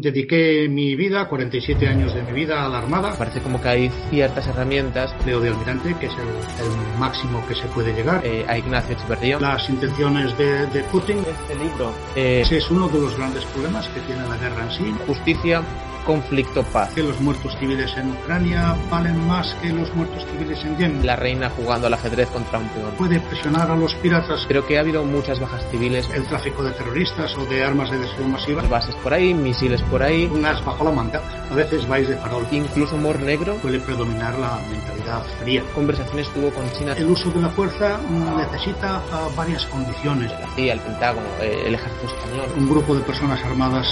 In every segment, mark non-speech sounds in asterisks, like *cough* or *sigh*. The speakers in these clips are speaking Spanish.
Dediqué mi vida, 47 años de mi vida, a la Armada. Parece como que hay ciertas herramientas. Leo de almirante, que es el, máximo que se puede llegar. Eh, a Ignacio Echeverría. Las intenciones de, de Putin. Este libro. Eh, es uno de los grandes problemas que tiene la guerra en sí. Justicia conflicto paz. Que los muertos civiles en Ucrania valen más que los muertos civiles en Yemen. La reina jugando al ajedrez contra un peón. Puede presionar a los piratas. Creo que ha habido muchas bajas civiles. El tráfico de terroristas o de armas de destrucción masiva. Bases por ahí, misiles por ahí. Unas bajo la manga. A veces vais de farol. Incluso humor negro. Suele predominar la mentalidad fría. Conversaciones tuvo con China. El uso de la fuerza necesita ah, varias condiciones. La CIA, el Pentágono, eh, el ejército español. Un grupo de personas armadas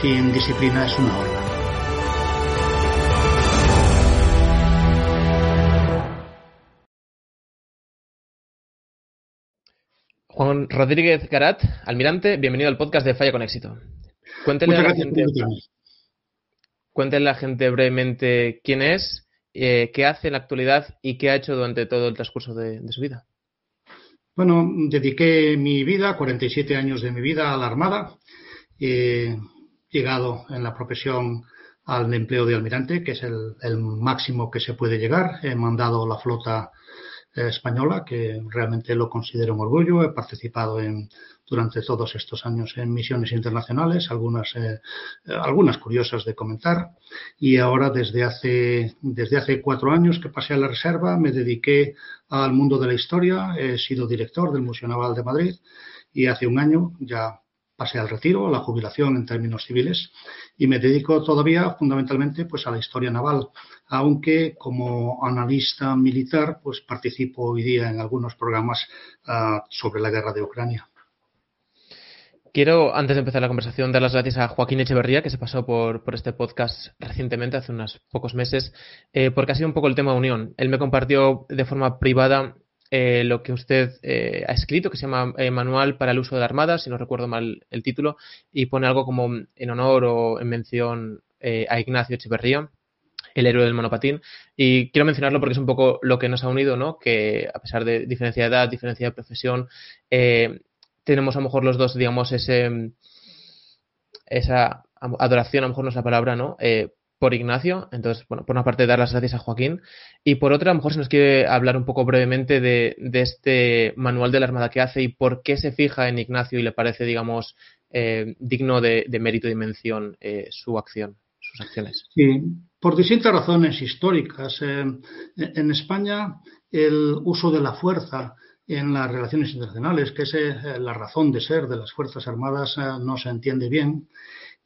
sin disciplina es una horda. Juan Rodríguez Garat, almirante, bienvenido al podcast de Falla con Éxito. Cuéntele a la gente, cuéntele a la gente brevemente quién es, eh, qué hace en la actualidad y qué ha hecho durante todo el transcurso de, su vida. Bueno, dediqué mi vida, 47 años de mi vida, a la Armada. He llegado en la profesión al empleo de almirante, que es el máximo que se puede llegar. He mandado la flota española, que realmente lo considero un orgullo. He participado en, durante todos estos años en misiones internacionales, algunas, eh, algunas curiosas de comentar. Y ahora, desde hace, desde hace cuatro años que pasé a la reserva, me dediqué al mundo de la historia. He sido director del Museo Naval de Madrid y hace un año ya pasé al retiro, a la jubilación en términos civiles y me dedico todavía fundamentalmente pues a la historia naval, aunque como analista militar pues participo hoy día en algunos programas uh, sobre la guerra de Ucrania. Quiero, antes de empezar la conversación, dar las gracias a Joaquín Echeverría, que se pasó por, por este podcast recientemente, hace unos pocos meses, eh, porque ha sido un poco el tema de unión. Él me compartió de forma privada eh, lo que usted eh, ha escrito, que se llama eh, Manual para el uso de la Armada, si no recuerdo mal el título, y pone algo como en honor o en mención a Ignacio Echeverría, el héroe del monopatín. Y quiero mencionarlo porque es un poco lo que nos ha unido, ¿no? Que a pesar de diferencia de edad, diferencia de profesión, tenemos a lo mejor los dos, digamos, ese esa adoración, a lo mejor no es la palabra, ¿no? Por Ignacio. Entonces, bueno, por una parte dar las gracias a Joaquín y por otra, a lo mejor se nos quiere hablar un poco brevemente de, este manual de la Armada que hace y por qué se fija en Ignacio y le parece, digamos, eh, digno de, mérito y mención eh, su acción, sus acciones. Sí, por distintas razones históricas. Eh, en España, el uso de la fuerza en las relaciones internacionales, que es la razón de ser de las Fuerzas Armadas, no se entiende bien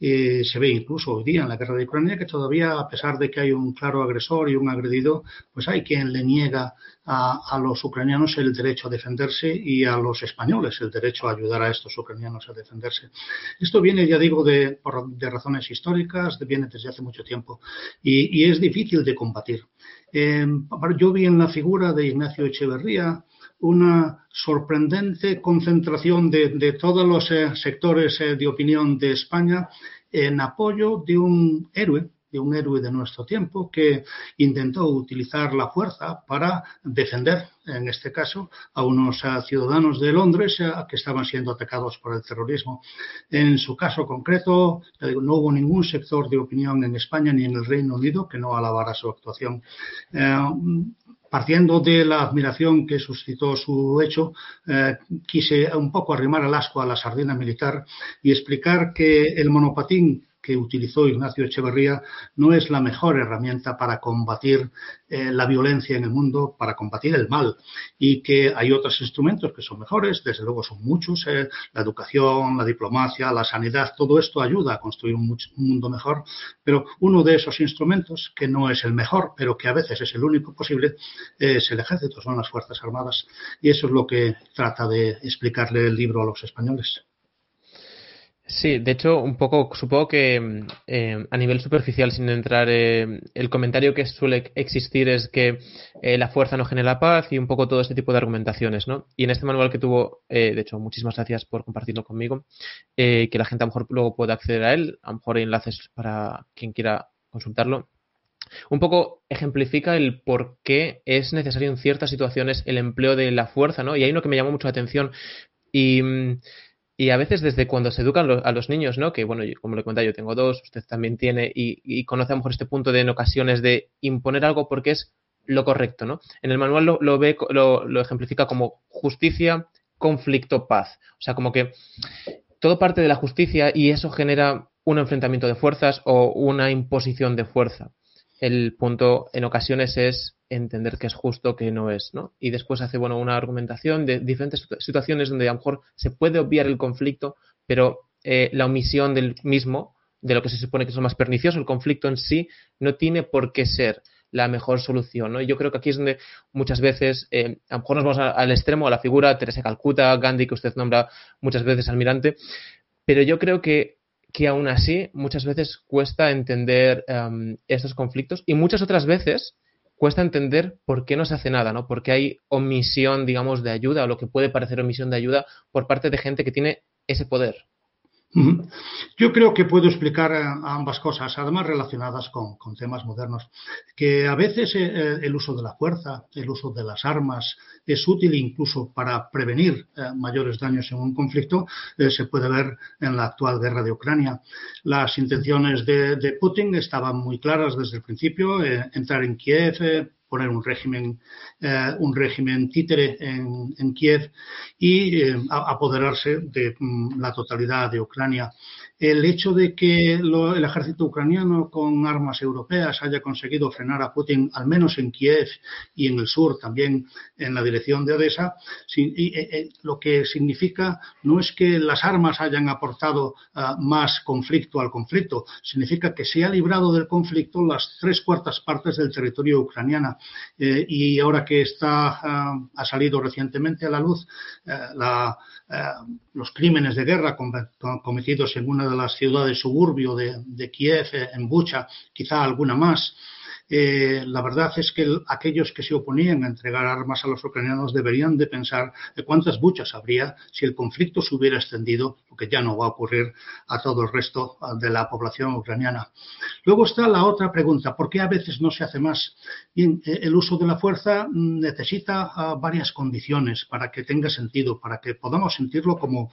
eh, se ve incluso hoy día en la guerra de Ucrania que todavía, a pesar de que hay un claro agresor y un agredido, pues hay quien le niega a, los ucranianos el derecho a defenderse y a los españoles el derecho a ayudar a estos ucranianos a defenderse. Esto viene, ya digo, de, razones históricas, viene desde hace mucho tiempo y, es difícil de combatir. Eh, yo vi en la figura de Ignacio Echeverría una sorprendente concentración de, todos los eh, sectores eh, de opinión de España en apoyo de un héroe, de un héroe de nuestro tiempo que intentó utilizar la fuerza para defender, en este caso, a unos eh, ciudadanos de Londres que estaban siendo atacados por el terrorismo. En su caso concreto, no hubo ningún sector de opinión en España ni en el Reino Unido que no alabara su actuación partiendo de la admiración que suscitó su hecho, eh, quise un poco arrimar el asco a la sardina militar y explicar que el monopatín que utilizó Ignacio Echeverría no es la mejor herramienta para combatir eh, la violencia en el mundo, para combatir el mal, y que hay otros instrumentos que son mejores, desde luego son muchos, eh, la educación, la diplomacia, la sanidad, todo esto ayuda a construir un, mundo mejor, pero uno de esos instrumentos, que no es el mejor, pero que a veces es el único posible, es el ejército, son las Fuerzas Armadas, y eso es lo que trata de explicarle el libro a los españoles. Sí, de hecho, un poco, supongo que eh, a nivel superficial, sin entrar, eh, el comentario que suele existir es que eh, la fuerza no genera paz y un poco todo este tipo de argumentaciones, ¿no? Y en este manual que tuvo, de hecho, muchísimas gracias por compartirlo conmigo, que la gente a lo mejor luego pueda acceder a él, a lo mejor hay enlaces para quien quiera consultarlo. Un poco ejemplifica el por qué es necesario en ciertas situaciones el empleo de la fuerza, ¿no? Y hay uno que me llamó mucho la atención y mm, Y a veces desde cuando se educan a los niños, ¿no? Que bueno, como le comentaba, yo tengo dos, usted también tiene, y, conoce a lo mejor este punto de en ocasiones de imponer algo porque es lo correcto, ¿no? En el manual lo, lo ve, lo, lo ejemplifica como justicia, conflicto, paz. O sea, como que todo parte de la justicia y eso genera un enfrentamiento de fuerzas o una imposición de fuerza. El punto en ocasiones es entender que es justo, que no es, ¿no? Y después hace, bueno, una argumentación de diferentes situaciones donde a lo mejor se puede obviar el conflicto, pero eh, la omisión del mismo, de lo que se supone que es lo más pernicioso, el conflicto en sí, no tiene por qué ser la mejor solución, ¿no? yo creo que aquí es donde muchas veces, eh, a lo mejor nos vamos al extremo, a la figura Teresa Calcuta, Gandhi, que usted nombra muchas veces almirante, pero yo creo que, que aún así muchas veces cuesta entender em, estos conflictos y muchas otras veces cuesta entender por qué no se hace nada, ¿no? Porque hay omisión, digamos, de ayuda o lo que puede parecer omisión de ayuda por parte de gente que tiene ese poder. Yo creo que puedo explicar eh, ambas cosas, además relacionadas con, temas modernos, que a veces eh, eh, el uso de la fuerza, el uso de las armas es útil incluso para prevenir mayores daños en un conflicto, se puede ver en la actual guerra de Ucrania. Las intenciones de, Putin estaban muy claras desde el principio, entrar en Kiev, poner un régimen, eh, un régimen títere en, Kiev y eh, apoderarse de mm, la totalidad de Ucrania el hecho de que el ejército ucraniano con armas europeas haya conseguido frenar a Putin, al menos en Kiev y en el sur, también en la dirección de Odessa, eh, eh, lo que significa no es que las armas hayan aportado ah, más conflicto al conflicto, significa que se ha librado del conflicto las tres cuartas partes del territorio ucraniano. Eh, y ahora que está, ah, ha salido recientemente a la luz los crímenes de guerra cometidos en una de las ciudades suburbio de, de Kiev, en Bucha, quizá alguna más, eh, la verdad es que aquellos que se oponían a entregar armas a los ucranianos deberían de pensar de cuántas buchas habría si el conflicto se hubiera extendido, lo que ya no va a ocurrir a todo el resto de la población ucraniana. Luego está la otra pregunta, ¿por qué a veces no se hace más? Bien, eh, el uso de la fuerza necesita ah, varias condiciones para que tenga sentido, para que podamos sentirlo como,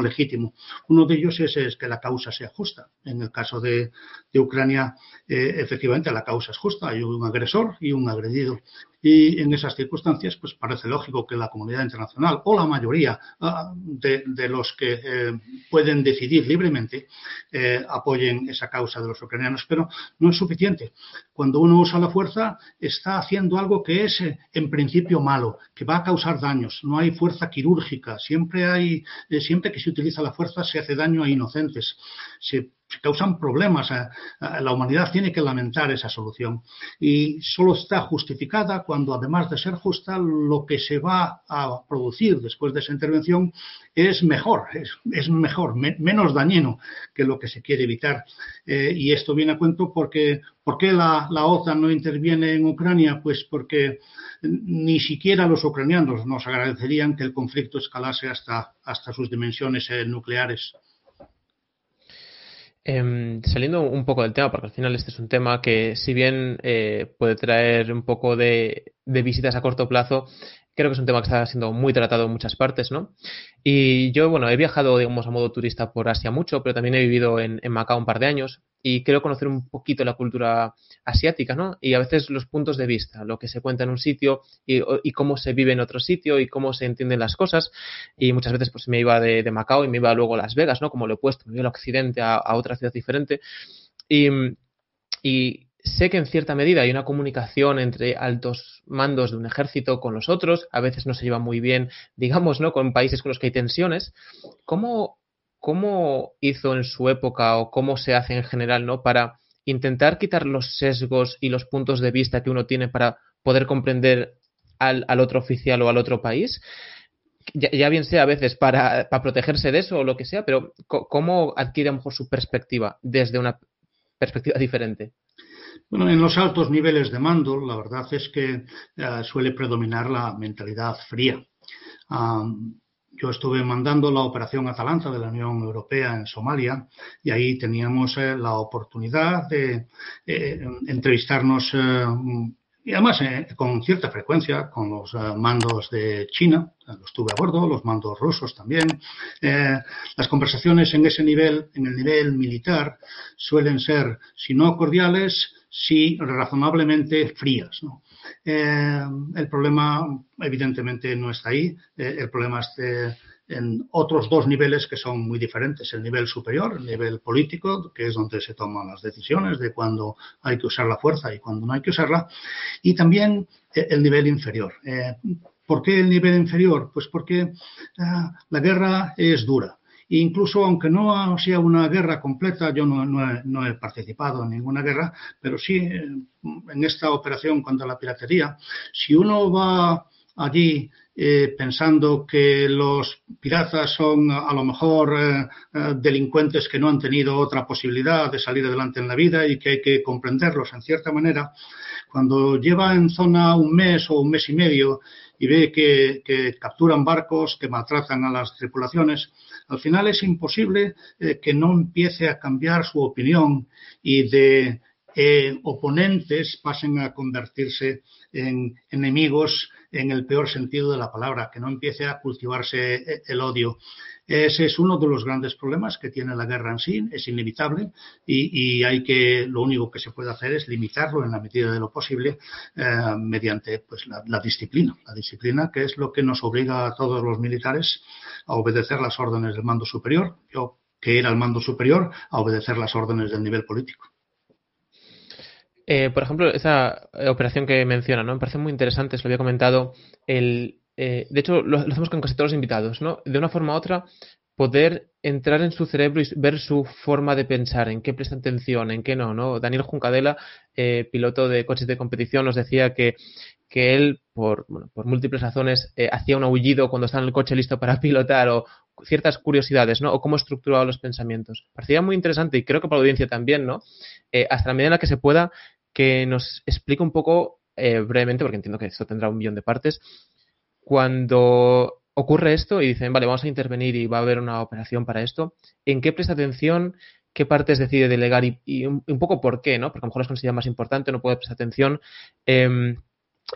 legítimo. Uno de ellos es, que la causa sea justa. En el caso de, Ucrania, eh, efectivamente, la causa es justa hay un agresor y un agredido. Y en esas circunstancias, pues parece lógico que la comunidad internacional o la mayoría ah, de, los que eh, pueden decidir libremente eh, apoyen esa causa de los ucranianos. Pero no es suficiente. Cuando uno usa la fuerza, está haciendo algo que es eh, en principio malo, que va a causar daños. No hay fuerza quirúrgica. Siempre hay, siempre que se utiliza la fuerza, se hace daño a inocentes. Se causan problemas. Eh, eh, la humanidad tiene que lamentar esa solución. Y solo está justificada cuando, además de ser justa, lo que se va a producir después de esa intervención es mejor, es, mejor, menos dañino que lo que se quiere evitar. Eh, y esto viene a cuento porque, ¿por qué la, OTAN no interviene en Ucrania? Pues porque ni siquiera los ucranianos nos agradecerían que el conflicto escalase hasta, hasta sus dimensiones nucleares. Em, saliendo un poco del tema, porque al final este es un tema que si bien eh, puede traer un poco de, visitas a corto plazo, creo que es un tema que está siendo muy tratado en muchas partes, ¿no? Y yo, bueno, he viajado, digamos, a modo turista por Asia mucho, pero también he vivido en, Macao un par de años y quiero conocer un poquito la cultura asiática, ¿no? Y a veces los puntos de vista, lo que se cuenta en un sitio y, cómo se vive en otro sitio y cómo se entienden las cosas. Y muchas veces pues me iba de, Macao y me iba luego a Las Vegas, ¿no? Como lo he puesto, me iba al occidente a, otra ciudad diferente. Y, y sé que en cierta medida hay una comunicación entre altos mandos de un ejército con los otros, a veces no se lleva muy bien, digamos, ¿no? Con países con los que hay tensiones. ¿Cómo ¿cómo hizo en su época o cómo se hace en general, ¿no? Para intentar quitar los sesgos y los puntos de vista que uno tiene para poder comprender al, otro oficial o al otro país. Ya, bien sea a veces para, protegerse de eso o lo que sea, pero ¿cómo adquiere a lo mejor su perspectiva desde una perspectiva *laughs* diferente? Bueno, en los altos niveles de mando, la verdad es que eh, suele predominar la mentalidad fría. Yo estuve mandando la operación Atalanta de la Unión Europea en Somalia y ahí teníamos eh, la oportunidad de eh, entrevistarnos y además con cierta frecuencia con los mandos de China, los tuve a bordo, los mandos rusos también. las conversaciones en ese nivel, en el nivel militar, suelen ser, si no cordiales, sí razonablemente frías. el problema, evidentemente, no está ahí. el problema está en otros dos niveles que son muy diferentes. El nivel superior, el nivel político, que es donde se toman las decisiones de cuándo hay que usar la fuerza y cuándo no hay que usarla. Y también eh, el nivel inferior. Eh, ¿Por qué el nivel inferior? Pues porque ah, la guerra es dura. Incluso aunque no sea una guerra completa, yo no, no, he, participado en ninguna guerra, pero sí eh, en esta operación contra la piratería, si uno va allí eh, pensando que los piratas son a lo mejor eh, delincuentes que no han tenido otra posibilidad de salir adelante en la vida y que hay que comprenderlos en cierta manera, cuando lleva en zona un mes o un mes y medio y ve que, capturan barcos, que maltratan a las tripulaciones, al final es imposible que no empiece a cambiar su opinión y de oponentes pasen a convertirse en enemigos en el peor sentido de la palabra, que no empiece a cultivarse eh, el odio. Ese es uno de los grandes problemas que tiene la guerra en sí, es inevitable y, hay que, lo único que se puede hacer es limitarlo en la medida de lo posible eh, mediante pues, la, disciplina. La disciplina que es lo que nos obliga a todos los militares a obedecer las órdenes del mando superior, yo que era el mando superior, a obedecer las órdenes del nivel político. Eh, por ejemplo, esa eh, operación que menciona, ¿no? Me parece muy interesante, se lo había comentado. El, eh, de hecho, lo, hacemos con casi todos los invitados, ¿no? De una forma u otra, poder entrar en su cerebro y ver su forma de pensar, en qué presta atención, en qué no, ¿no? Daniel Juncadela, piloto de coches de competición, nos decía que, que él, por, bueno, por múltiples razones, hacía un aullido cuando estaba en el coche listo para *laughs* pilotar o ciertas curiosidades, ¿no? O cómo estructuraba los pensamientos. Parecía muy interesante y creo que para la audiencia también, ¿no? hasta la medida en la que se pueda, que nos explique un poco eh, brevemente, porque entiendo que esto tendrá un millón de partes, cuando ocurre esto y dicen, vale, vamos a intervenir y va a haber una operación para esto, ¿en qué presta atención? ¿Qué partes decide delegar y, un, poco por qué? ¿no? Porque a lo mejor es considera más importante, no puede prestar atención. Em,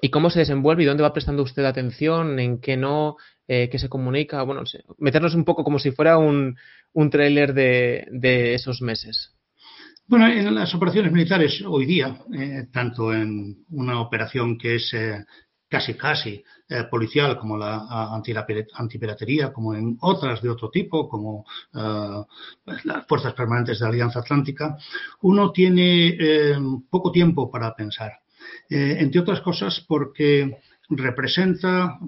¿Y cómo se desenvuelve y dónde va prestando usted atención? ¿En qué no? Eh, ¿Qué se comunica? Bueno, meternos un poco como si fuera un, un tráiler de, de esos meses. Bueno, en las operaciones militares hoy día, eh, tanto en una operación que es eh, casi casi eh, policial como la antipiratería, como en otras de otro tipo, como pues las fuerzas permanentes de la Alianza Atlántica, uno tiene poco tiempo para pensar. entre otras cosas porque representa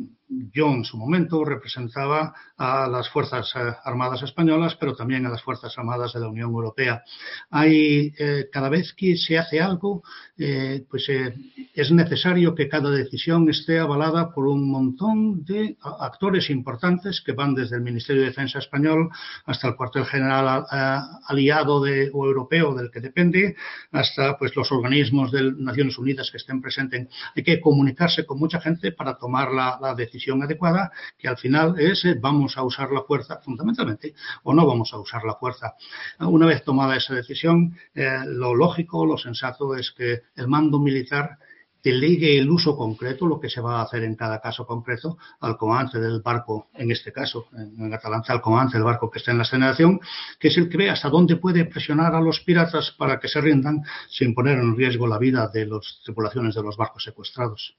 yo en su momento representaba a las Fuerzas eh, Armadas Españolas, pero también a las Fuerzas Armadas de la Unión Europea. Hay, eh, cada vez que se hace algo, eh, pues es necesario que cada decisión esté avalada por un montón de actores importantes que van desde el Ministerio de Defensa español hasta el cuartel general aliado de, o europeo del que depende, hasta pues los organismos de Naciones Unidas que estén presentes. Hay que comunicarse con mucha gente para tomar la decisión adecuada, que al final es eh, vamos a usar la fuerza fundamentalmente o no vamos a usar la fuerza. Una vez tomada esa decisión, eh, lo lógico, lo sensato es que el mando militar delegue el uso concreto, lo que se va a hacer en cada caso concreto, al comandante del barco, en este caso, en Atalanta, al comandante del barco que está en la señalación, que es el que ve hasta dónde puede presionar a los piratas para que se rindan sin poner en riesgo la vida de las tripulaciones de los barcos secuestrados.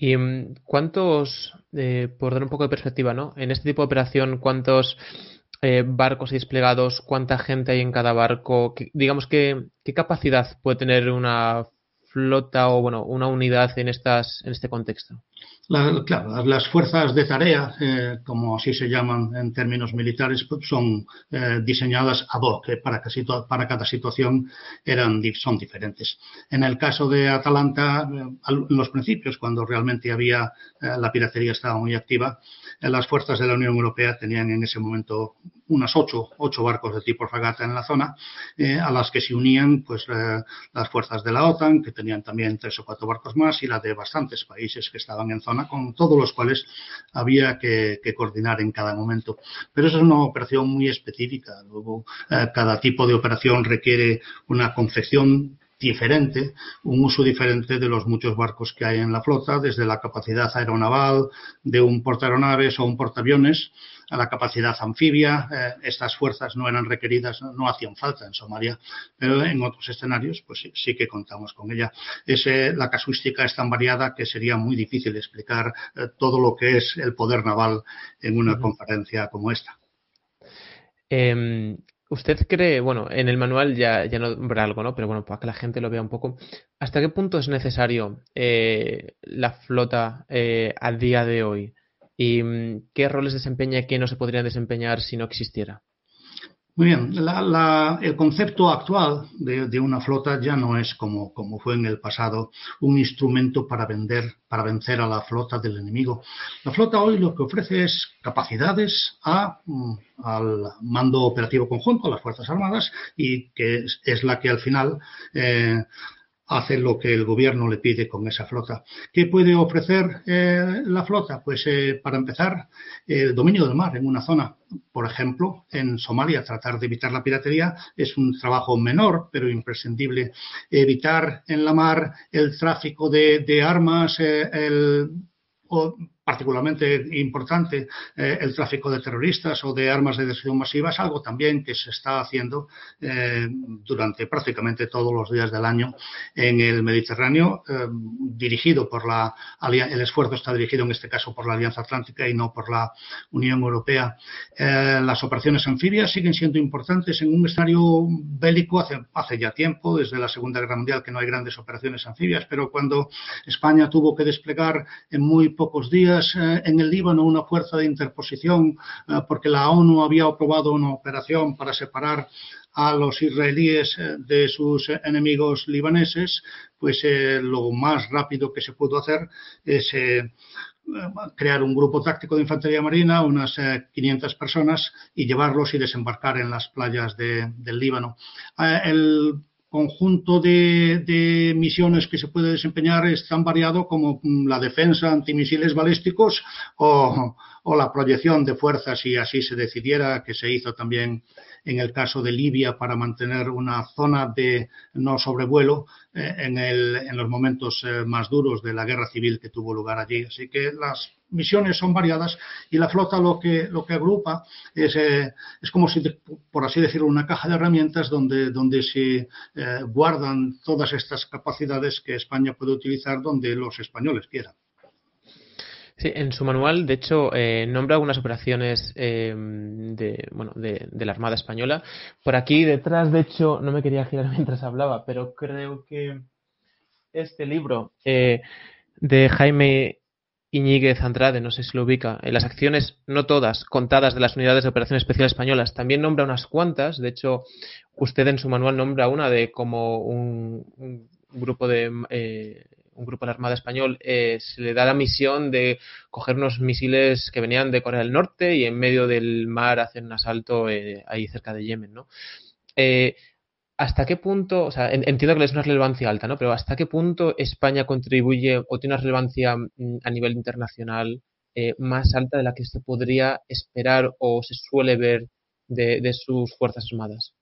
¿Y mm, cuántos, eh, por dar un poco de perspectiva, ¿no? En este tipo de operación, cuántos eh, barcos desplegados, cuánta gente hay en cada barco, digamos que qué capacidad puede tener una flota o bueno una unidad en estas en este contexto? las fuerzas de tarea, eh, como así se llaman en términos militares, pues son eh, diseñadas ad hoc, para, para, cada situación eran, son diferentes. En el caso de Atalanta, eh, en los principios, cuando realmente había la piratería estaba muy activa, las fuerzas de la Unión Europea tenían en ese momento unas ocho, ocho barcos de tipo fragata en la zona, a las que se unían pues las fuerzas de la OTAN, que tenían también tres o cuatro barcos más, y la de bastantes países que estaban en zona con todos los cuales había que, coordinar en cada momento. Pero eso es una operación muy específica. Luego, eh, cada tipo de operación requiere una confección diferente, un uso diferente de los muchos barcos que hay en la flota, desde la capacidad aeronaval de un portaeronaves o un portaaviones a la capacidad anfibia. Eh, estas fuerzas no eran requeridas, no hacían falta en Somalia, pero en otros escenarios pues sí, que contamos con ella. La casuística es tan variada que sería muy difícil explicar eh, todo lo que es el poder naval en una conferencia como esta. Em, ¿Usted cree, bueno, en el manual ya, ya nombra algo, ¿no? Pero bueno, para que la gente lo vea un poco, ¿hasta qué punto es necesario eh, la flota a día de hoy? ¿Y mm, qué roles desempeña y qué no se podrían desempeñar si no existiera? Muy bien, el concepto actual de, una flota ya no es como, como, fue en el pasado, un instrumento para, vender, para vencer a la flota del enemigo. La flota hoy lo que ofrece es capacidades a, mm, al mando operativo conjunto, a las Fuerzas Armadas, y que es, la que al final eh, hace lo que el gobierno le pide con esa flota. ¿Qué puede ofrecer eh, la flota? Pues eh, para empezar, el dominio del mar en una zona. Por ejemplo, en Somalia, tratar de evitar la piratería es un trabajo menor, pero imprescindible. Evitar en la mar el tráfico de, armas, eh, el, particularmente importante eh, el tráfico de terroristas o de armas de destrucción masiva es algo también que se está haciendo eh, durante prácticamente todos los días del año en el Mediterráneo, eh, dirigido por la el esfuerzo está dirigido en este caso por la Alianza Atlántica y no por la Unión Europea. las operaciones anfibias siguen siendo importantes en un escenario bélico hace, hace ya tiempo, desde la Segunda Guerra Mundial, que no hay grandes operaciones anfibias, pero cuando España tuvo que desplegar en muy pocos días eh, en el Líbano una fuerza de interposición eh, porque la ONU había aprobado una operación para separar a los israelíes eh, de sus enemigos libaneses, pues lo más rápido que se pudo hacer es crear un grupo táctico de infantería marina, unas 500 personas, y llevarlos y desembarcar en las playas del Líbano. el conjunto de, misiones que se puede desempeñar es tan variado como mm, la defensa antimisiles balísticos o, la proyección de fuerzas, si así se decidiera, que se hizo también en el caso de Libia para mantener una zona de no sobrevuelo eh, en, el, en, los momentos eh, más duros de la guerra civil que tuvo lugar allí. Así que las misiones son variadas y la flota lo que, lo que agrupa es, eh, es como si, por así decirlo, una caja de herramientas donde, donde se guardan todas estas capacidades que España puede utilizar donde los españoles quieran. Sí, en su manual, de hecho, eh, nombra algunas operaciones eh, de, bueno, de, la Armada Española. Por aquí detrás, de hecho, no me quería girar *laughs* mientras hablaba, pero creo que este libro eh, de Jaime Iñiguez Andrade, no sé si lo ubica, en las acciones, no todas, contadas de las unidades de operación especial españolas, también nombra unas cuantas. De hecho, usted en su manual nombra una de como un, grupo de un grupo de la Armada Español, eh, se le da la misión de coger unos misiles que venían de Corea del Norte y en medio del mar hacer un asalto eh, ahí cerca de Yemen, ¿no? Eh, ¿Hasta qué punto, o sea, entiendo que es una relevancia alta, ¿no? Pero ¿hasta qué punto España contribuye o tiene una relevancia mm, a nivel internacional más alta de la que se podría esperar o se suele ver de sus Fuerzas Armadas?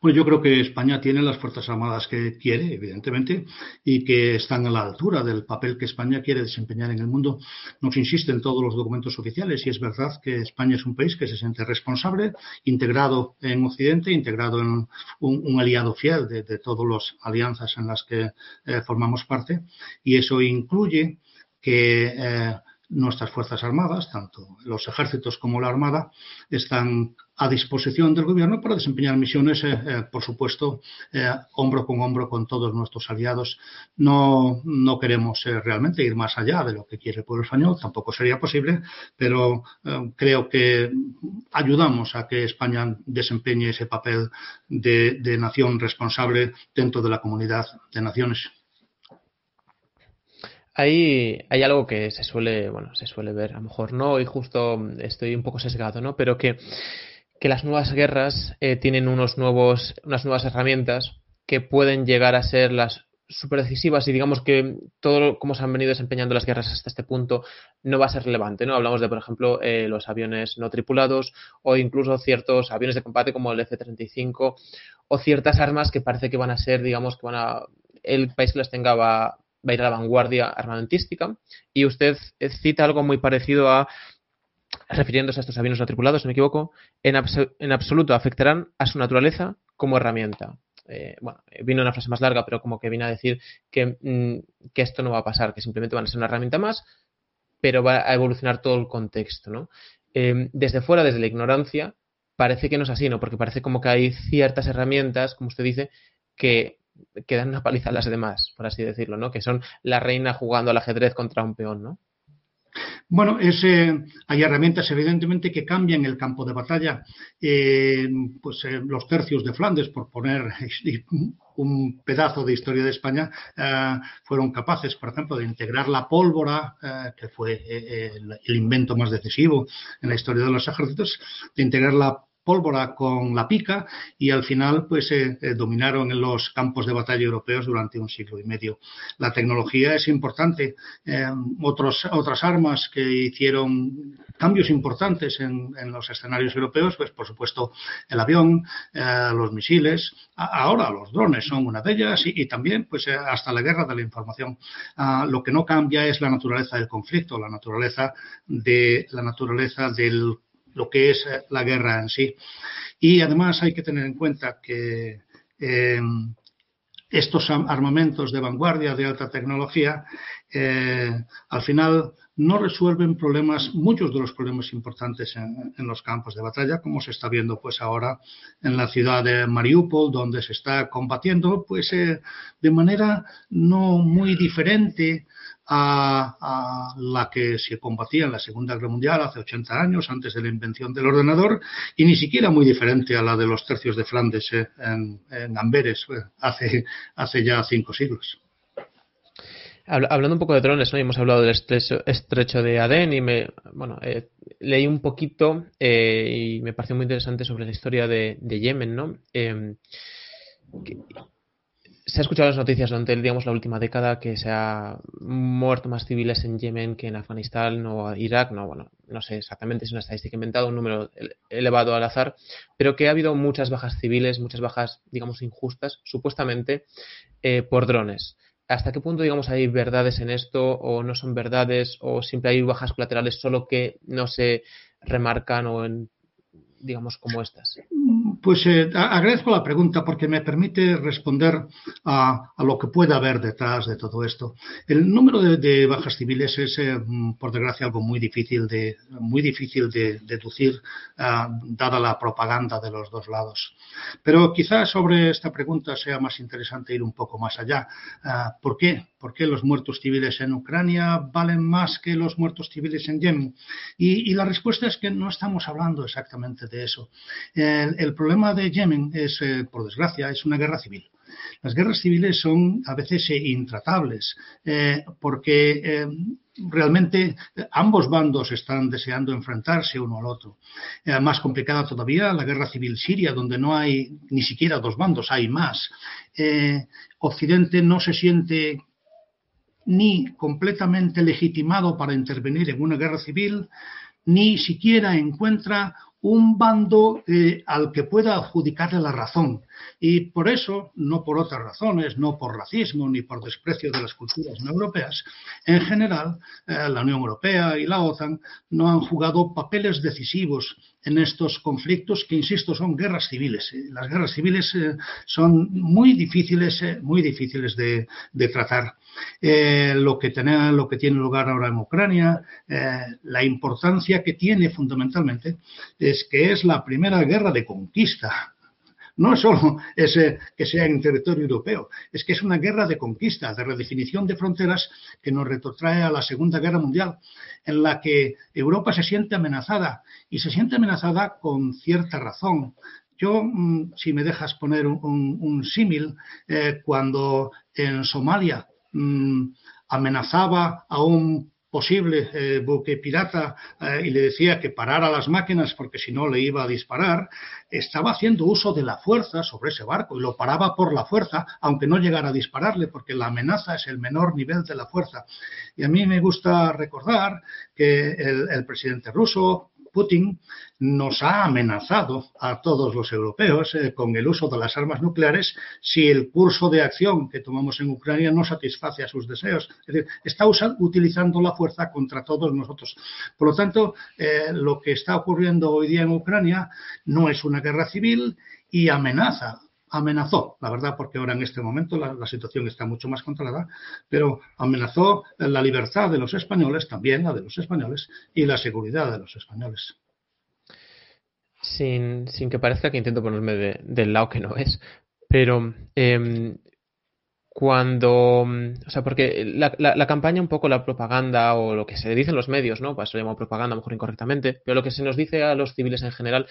Pues yo creo que España tiene las Fuerzas Armadas que quiere, evidentemente, y que están a la altura del papel que España quiere desempeñar en el mundo. Nos insisten todos los documentos oficiales y es verdad que España es un país que se siente responsable, integrado en Occidente, integrado en un, aliado fiel de, todas las alianzas en las que eh, formamos parte, y eso incluye que eh, nuestras Fuerzas Armadas, tanto los ejércitos como la Armada, están a disposición del Gobierno para desempeñar misiones, eh, eh, por supuesto, eh, hombro con hombro con todos nuestros aliados. No, no queremos realmente ir más allá de lo que quiere el pueblo español, tampoco sería posible, pero creo que ayudamos a que España desempeñe ese papel de, de nación responsable dentro de la comunidad de naciones. Hay, hay algo que se suele, bueno, se suele ver, a lo mejor no, y justo estoy un poco sesgado, ¿no? Pero que, que las nuevas guerras eh, tienen unos nuevos, unas nuevas herramientas que pueden llegar a ser las súper decisivas y digamos que todo cómo se han venido desempeñando las guerras hasta este punto no va a ser relevante, ¿no? Hablamos de, por ejemplo, eh, los aviones no tripulados o incluso ciertos aviones de combate como el F-35 o ciertas armas que parece que van a ser, digamos, que van a... El país que las tenga va a ir a la vanguardia armamentística y usted cita algo muy parecido a refiriéndose a estos aviones no tripulados, si me equivoco, en, absoluto afectarán a su naturaleza como herramienta. Eh, bueno, eh, vino una frase más larga, pero como que viene a decir que, mm, que, esto no va a pasar, que simplemente van a ser una herramienta más, pero va a evolucionar todo el contexto, ¿no? Eh, desde fuera, desde la ignorancia, parece que no es así, ¿no? Porque parece como que hay ciertas herramientas, como usted dice, que, que dan una paliza a las demás, por así decirlo, ¿no? Que son la reina jugando al ajedrez contra un peón, ¿no? Bueno, eh, hay herramientas evidentemente que cambian el campo de batalla. Eh, pues eh, los tercios de Flandes, por poner *laughs* un pedazo de historia de España, fueron capaces, por ejemplo, de integrar la pólvora, que fue el, invento más decisivo en la historia de los ejércitos, de integrar la pólvora con la pica y al final pues eh, eh, dominaron en los campos de batalla europeos durante un siglo y medio. La tecnología es importante. Eh, otras armas que hicieron cambios importantes en, los escenarios europeos, pues por supuesto el avión, los misiles, ahora los drones son una de ellas y, también pues hasta la guerra de la información. Ah, lo que no cambia es la naturaleza del conflicto, la naturaleza de la naturaleza del lo que es eh, la guerra en sí. Y además hay que tener en cuenta que eh, estos armamentos de vanguardia, de alta tecnología, eh, al final no resuelven problemas, muchos de los problemas importantes en, los campos de batalla, como se está viendo pues ahora en la ciudad de Mariupol, donde se está combatiendo pues de manera no muy diferente a, la que se combatía en la Segunda Guerra Mundial hace 80 años, antes de la invención del ordenador, y ni siquiera muy diferente a la de los tercios de Flandes eh, en, Amberes eh, hace, hace ya cinco siglos. Hablando un poco de drones, ¿no? hemos hablado del estrecho, de Adén y me, bueno, eh, leí un poquito y me pareció muy interesante sobre la historia de, de Yemen, ¿no? Se ha escuchado las noticias durante digamos, la última década que se ha muerto más civiles en Yemen que en Afganistán o Irak. No, bueno, no sé exactamente, es una estadística inventada, un número elevado al azar, pero que ha habido muchas bajas civiles, muchas bajas, digamos, injustas, supuestamente eh, por drones. ¿Hasta qué punto, digamos, hay verdades en esto o no son verdades o siempre hay bajas colaterales solo que no se remarcan o en digamos, como estas? Pues eh, agradezco la pregunta porque me permite responder a, lo que pueda haber detrás de todo esto. El número de, bajas civiles es, eh, por desgracia, algo muy difícil de, muy difícil de deducir, ah, dada la propaganda de los dos lados. Pero quizás sobre esta pregunta sea más interesante ir un poco más allá. ¿Por qué? ¿Por qué los muertos civiles en Ucrania valen más que los muertos civiles en Yemen? Y, la respuesta es que no estamos hablando exactamente de eso. El, problema de Yemen es, eh, por desgracia, es una guerra civil. Las guerras civiles son a veces eh, intratables eh, porque realmente ambos bandos están deseando enfrentarse uno al otro. más complicada todavía la guerra civil siria, donde no hay ni siquiera dos bandos, hay más. Occidente no se siente ni completamente legitimado para intervenir en una guerra civil, ni siquiera encuentra un bando eh, al que pueda adjudicarle la razón. Y por eso, no por otras razones, no por racismo ni por desprecio de las culturas no europeas, en general, eh, la Unión Europea y la OTAN no han jugado papeles decisivos en estos conflictos que, insisto, son guerras civiles. Las guerras civiles eh, son muy difíciles, muy difíciles de, tratar. lo que tiene lugar ahora en Ucrania, la importancia que tiene fundamentalmente es que es la primera guerra de conquista. No solo es que sea en territorio europeo, es que es una guerra de conquista, de redefinición de fronteras que nos retrotrae a la Segunda Guerra Mundial, en la que Europa se siente amenazada y se siente amenazada con cierta razón. Yo, mm, si me dejas poner un, símil, eh, cuando en Somalia mm, amenazaba a un posible eh, buque pirata eh, y le decía que parara las máquinas porque si no le iba a disparar, estaba haciendo uso de la fuerza sobre ese barco y lo paraba por la fuerza, aunque no llegara a dispararle, porque la amenaza es el menor nivel de la fuerza. Y a mí me gusta recordar que el presidente ruso, Putin nos ha amenazado a todos los europeos eh, con el uso de las armas nucleares si el curso de acción que tomamos en Ucrania no satisface a sus deseos. Es decir, está utilizando la fuerza contra todos nosotros. Por lo tanto, eh, lo que está ocurriendo hoy día en Ucrania no es una guerra civil y amenaza amenazó, la verdad, porque ahora en este momento la, situación está mucho más controlada, pero amenazó la libertad de los españoles, también la de los españoles, y la seguridad de los españoles. Sin, que parezca que intento ponerme del lado que no es, pero em, cuando, o sea, porque la, campaña, un poco la propaganda o lo que se dice en los medios, ¿no? Pues llama propaganda, a lo mejor incorrectamente, pero lo que se nos dice a los civiles en general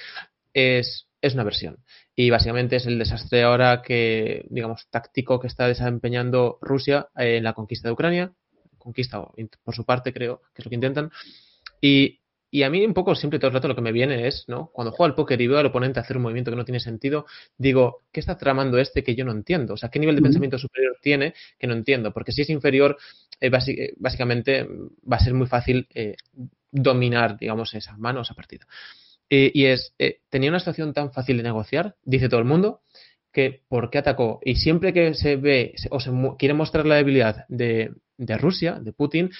es, es una versión. Y básicamente es el desastre ahora que, digamos, táctico que está desempeñando Rusia en la conquista de Ucrania. Conquista por su parte, creo, que es lo que intentan. Y, y a mí un poco siempre todo el rato lo que me viene es, ¿no? Cuando juego al póker y veo al oponente hacer un movimiento que no tiene sentido, digo, ¿qué está tramando este que yo no entiendo? O sea, ¿qué nivel de pensamiento superior tiene que no entiendo? Porque si es inferior, eh, eh, básicamente va a ser muy fácil eh, dominar, digamos, esa mano, esa partida. Eh, y es, eh, tenía una situación tan fácil de negociar, dice todo el mundo, que ¿por qué atacó? Y siempre que se ve o se quiere mostrar la debilidad de, de Rusia, de Putin,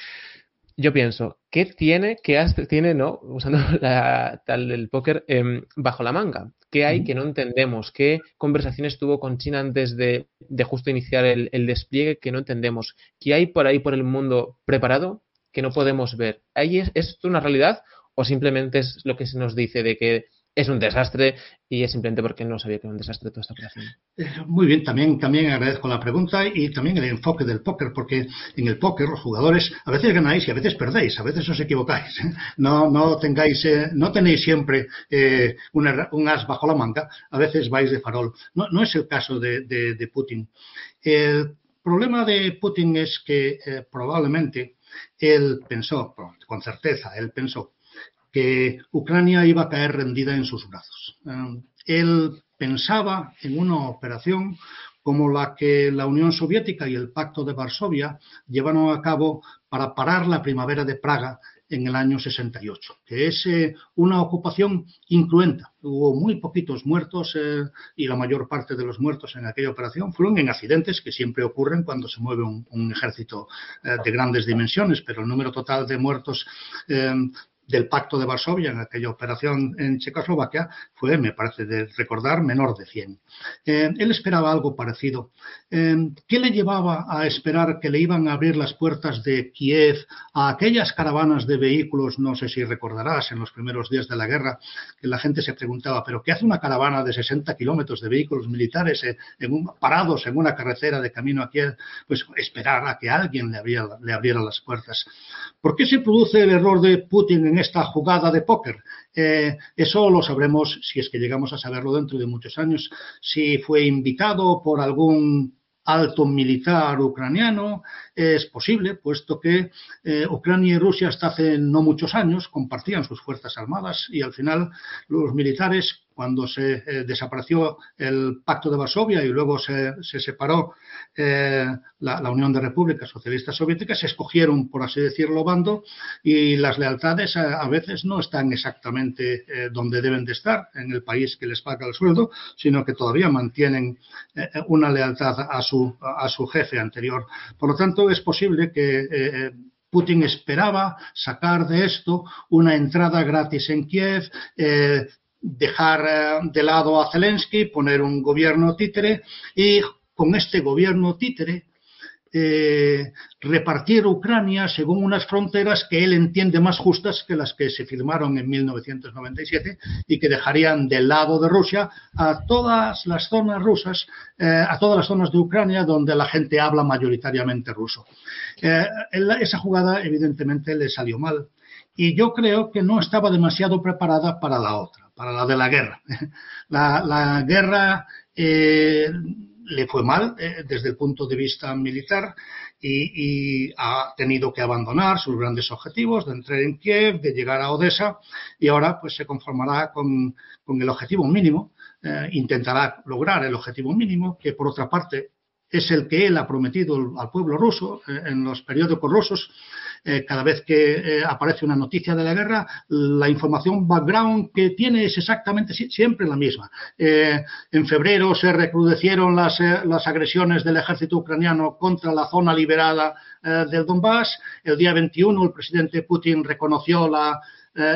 yo pienso, ¿qué tiene, qué tiene, no, usando *laughs* la, tal del póker, em, bajo la manga? ¿Qué hay que no entendemos? ¿Qué conversaciones tuvo con China antes de, de justo iniciar el, el, despliegue que no entendemos? ¿Qué hay por ahí por el mundo preparado que no podemos ver? ¿Ahí es, ¿Es esto una realidad o simplemente es lo que se nos dice de que es un desastre y es simplemente porque no sabía que era un desastre toda esta operación. Eh, muy bien, también, también agradezco la pregunta y también el enfoque del póker, porque en el póker los jugadores a veces ganáis y a veces perdéis, a veces os equivocáis. ¿eh? No, no tengáis, eh, no tenéis siempre un as bajo la manga, a veces vais de farol. No, no es el caso de, de, Putin. El problema de Putin es que probablemente él pensó, con certeza, él pensó que Ucrania iba a caer rendida en sus brazos. Eh, él pensaba en una operación como la que la Unión Soviética y el Pacto de Varsovia llevaron a cabo para parar la primavera de Praga en el año 68, que es eh, una ocupación incruenta. Hubo muy poquitos muertos eh, y la mayor parte de los muertos en aquella operación fueron en accidentes que siempre ocurren cuando se mueve un, ejército de grandes dimensiones, pero el número total de muertos del Pacto de Varsovia en aquella operación en Checoslovaquia fue, me parece de recordar, menor de 100. Eh, él esperaba algo parecido. Eh, ¿Qué le llevaba a esperar que le iban a abrir las puertas de Kiev a aquellas caravanas de vehículos? No sé si recordarás en los primeros días de la guerra que la gente se preguntaba, ¿pero qué hace una caravana de 60 kilómetros de vehículos militares eh, parados en una carretera de camino a Kiev? Pues esperar a que alguien le abriera, le abriera las puertas. ¿Por qué se produce el error de Putin en esta jugada de póker. Eh, eso lo sabremos si es que llegamos a saberlo dentro de muchos años. Si fue invitado por algún alto militar ucraniano, es posible, puesto que eh, Ucrania y Rusia hasta hace no muchos años compartían sus fuerzas armadas y al final los militares cuando se eh, desapareció el Pacto de Varsovia y luego se, separó eh, la, Unión de Repúblicas Socialistas Soviéticas, se escogieron, por así decirlo, bando y las lealtades a, veces no están exactamente eh, donde deben de estar, en el país que les paga el sueldo, sino que todavía mantienen una lealtad a su, a su jefe anterior. Por lo tanto, es posible que Putin esperaba sacar de esto una entrada gratis en Kiev, dejar eh, de lado a Zelensky, poner un gobierno títere y con este gobierno títere eh, repartir Ucrania según unas fronteras que él entiende más justas que las que se firmaron en 1997 y que dejarían del lado de Rusia a todas las zonas rusas, eh, a todas las zonas de Ucrania donde la gente habla mayoritariamente ruso. esa jugada evidentemente le salió mal y yo creo que no estaba demasiado preparada para la otra para la de la guerra. *laughs* La, guerra, eh, le fue mal eh, desde el punto de vista militar y, ha tenido que abandonar sus grandes objetivos de entrar en Kiev, de llegar a Odessa y ahora pues se conformará con, el objetivo mínimo, eh, intentará lograr el objetivo mínimo, que por otra parte es el que él ha prometido al pueblo ruso en los periódicos rusos eh, cada vez que eh, aparece una noticia de la guerra, la información background que tiene es exactamente siempre la misma. Eh, en febrero se recrudecieron las, las, agresiones del ejército ucraniano contra la zona liberada del Donbass. El día 21 el presidente Putin reconoció la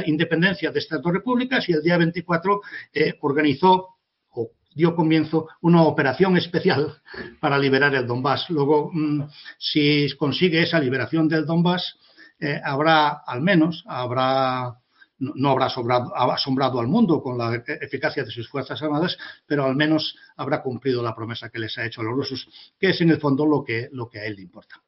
independencia de estas dos repúblicas y el día 24 organizó dio comienzo una operación especial para liberar el Donbass. Luego, mm, si consigue esa liberación del Donbass, eh, habrá, al menos, habrá no habrá asombrado al mundo con la eficacia de sus Fuerzas Armadas, pero al menos habrá cumplido la promesa que les ha hecho a los rusos, que es en el fondo lo que, lo que a él le importa.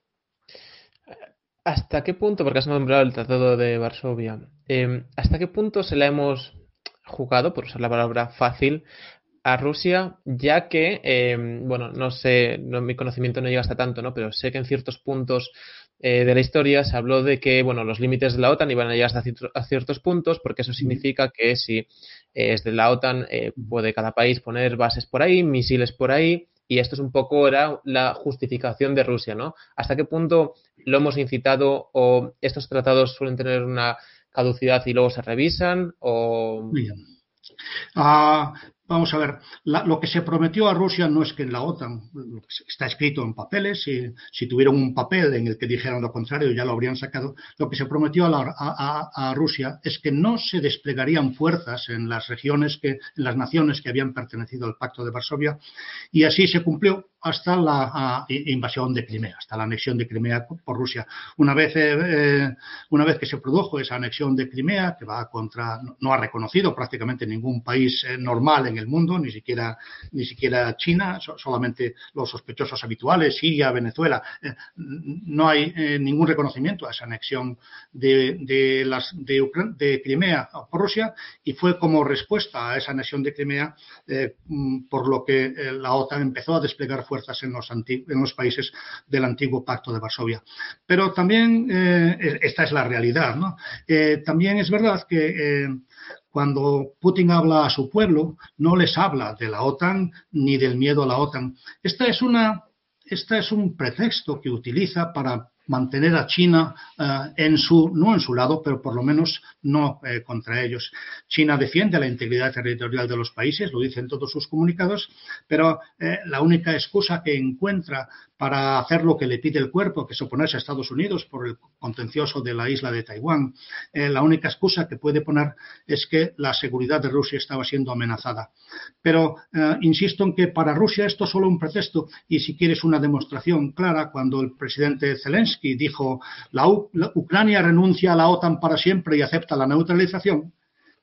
¿Hasta qué punto, porque has nombrado el Tratado de Varsovia, eh, hasta qué punto se la hemos jugado, por usar la palabra fácil, a Rusia, ya que, eh, bueno, no sé, no, mi conocimiento no llega hasta tanto, ¿no? Pero sé que en ciertos puntos eh, de la historia se habló de que, bueno, los límites de la OTAN iban a llegar hasta ciertos puntos, porque eso significa que si eh, es de la OTAN, puede cada país poner bases por ahí, misiles por ahí, y esto es un poco era la justificación de Rusia, ¿no? ¿Hasta qué punto lo hemos incitado o estos tratados suelen tener una caducidad y luego se revisan o... Bien. Ah, Vamos a ver, lo que se prometió a Rusia no es que en la OTAN, está escrito en papeles, si, si, tuvieron un papel en el que dijeran lo contrario ya lo habrían sacado, lo que se prometió a, Rusia es que no se desplegarían fuerzas en las regiones, que, en las naciones que habían pertenecido al Pacto de Varsovia, y así se cumplió hasta la invasión de Crimea, hasta la anexión de Crimea por Rusia. Una vez, eh, eh, una vez que se produjo esa anexión de Crimea, que va contra, no ha reconocido prácticamente ningún país eh, normal en el mundo, ni siquiera, ni siquiera China, solamente los sospechosos habituales, Siria, Venezuela, no hay ningún reconocimiento a esa anexión de, las, de, de, Crimea por Rusia y fue como respuesta a esa anexión de Crimea mm, por lo que la OTAN empezó a desplegar fuerzas en los, países del antiguo Pacto de Varsovia. Pero también eh, esta es la realidad. ¿no? Eh, también es verdad que eh, cuando Putin habla a su pueblo, no les habla de la OTAN ni del miedo a la OTAN. Esta es una esta es un pretexto que utiliza para mantener a China eh, en su, no en su lado, pero por lo menos no eh, contra ellos. China defiende la integridad territorial de los países, lo dicen todos sus comunicados, pero eh, la única excusa que encuentra para hacer lo que le pide el cuerpo, que es oponerse a Estados Unidos por el contencioso de la isla de Taiwán, la única excusa que puede poner es que la seguridad de Rusia estaba siendo amenazada. Pero insisto en que para Rusia esto es solo un pretexto y si quieres una demostración clara, cuando el presidente Zelensky dijo, la, Ucrania renuncia a la OTAN para siempre y acepta la neutralización,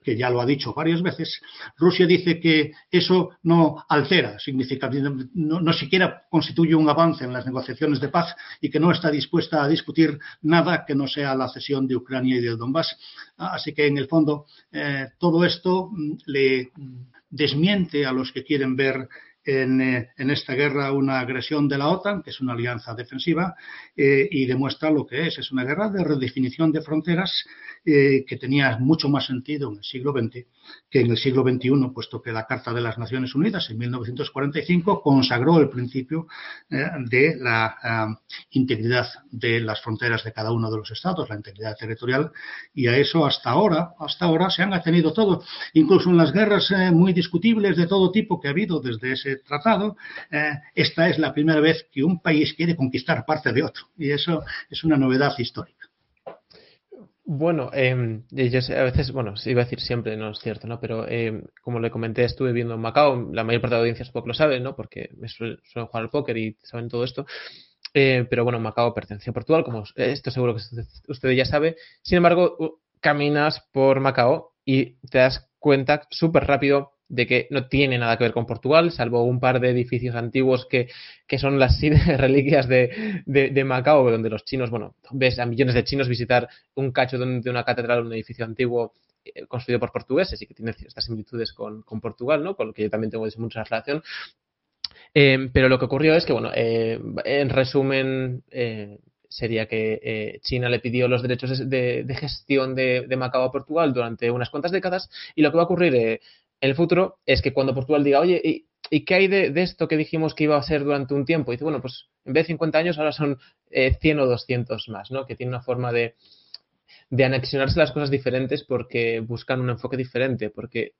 que ya lo ha dicho varias veces, Rusia dice que eso no altera significativamente, no, no, siquiera constituye un avance en las negociaciones de paz y que no está dispuesta a discutir nada que no sea la cesión de Ucrania y del Donbass. Así que, en el fondo, eh, todo esto mm, le desmiente a los que quieren ver eh, en, esta guerra una agresión de la OTAN, que es una alianza defensiva, eh, y demuestra lo que es. Es una guerra de redefinición de fronteras eh, que tenía mucho más sentido en el siglo XX que en el siglo XXI, puesto que la Carta de las Naciones Unidas en 1945 consagró el principio de la integridad de las fronteras de cada uno de los estados, la integridad territorial, y a eso hasta ahora, hasta ahora se han atenido todo, incluso en las guerras muy discutibles de todo tipo que ha habido desde ese tratado, eh, esta es la primera vez que un país quiere conquistar parte de otro. Y eso es una novedad histórica. Bueno, eh, yo a veces, bueno, iba a decir siempre, no es cierto, ¿no? Pero eh, como le comenté, estuve viendo en Macao, la mayor parte de la audiencia poco lo sabe, ¿no? Porque suelen, jugar al póker y saben todo esto. Eh, pero bueno, Macao pertenece a Portugal, como esto seguro que usted ya sabe. Sin embargo, caminas por Macao y te das cuenta súper rápido de que no tiene nada que ver con Portugal, salvo un par de edificios antiguos que, que son las *laughs* reliquias de, de, Macao, donde los chinos, bueno, ves a millones de chinos visitar un cacho de una catedral, un edificio antiguo eh, construido por portugueses y que tiene estas similitudes con, con, Portugal, ¿no? Con lo que yo también tengo mucha relación. Eh, pero lo que ocurrió es que, bueno, eh, en resumen, sería que China le pidió los derechos de, gestión de, Macao a Portugal durante unas cuantas décadas y lo que va a ocurrir en el futuro es que cuando Portugal diga, oye, ¿y, qué hay de, esto que dijimos que iba a ser durante un tiempo? Y dice, bueno, pues en vez de 50 años ahora son 100 o 200 más, ¿no? Que tiene una forma de, anexionarse las cosas diferentes porque buscan un enfoque diferente, porque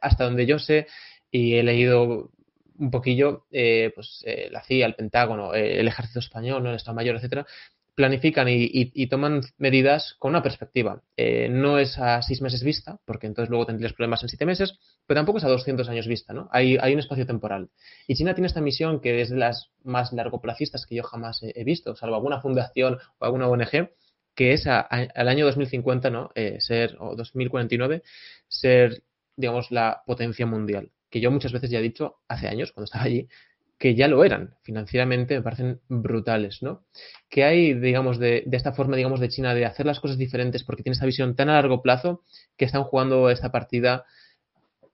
hasta donde yo sé y he leído un poquillo, eh, pues eh, la CIA, el Pentágono, eh, el Ejército Español, el Estado Mayor, etcétera, planifican y, toman medidas con una perspectiva. no es a seis meses vista, porque entonces luego tendrías problemas en siete meses, pero tampoco es a 200 años vista, ¿no? Hay, hay un espacio temporal. Y China tiene esta misión que es de las más largoplacistas que yo jamás he, visto, salvo alguna fundación o alguna ONG, que es al año 2050, ¿no? ser, o 2049, ser, digamos, la potencia mundial que yo muchas veces ya he dicho hace años, cuando estaba allí, que ya lo eran. Financieramente me parecen brutales, ¿no? Que hay, digamos, de, esta forma, digamos, de China de hacer las cosas diferentes porque tiene esta visión tan a largo plazo que están jugando esta partida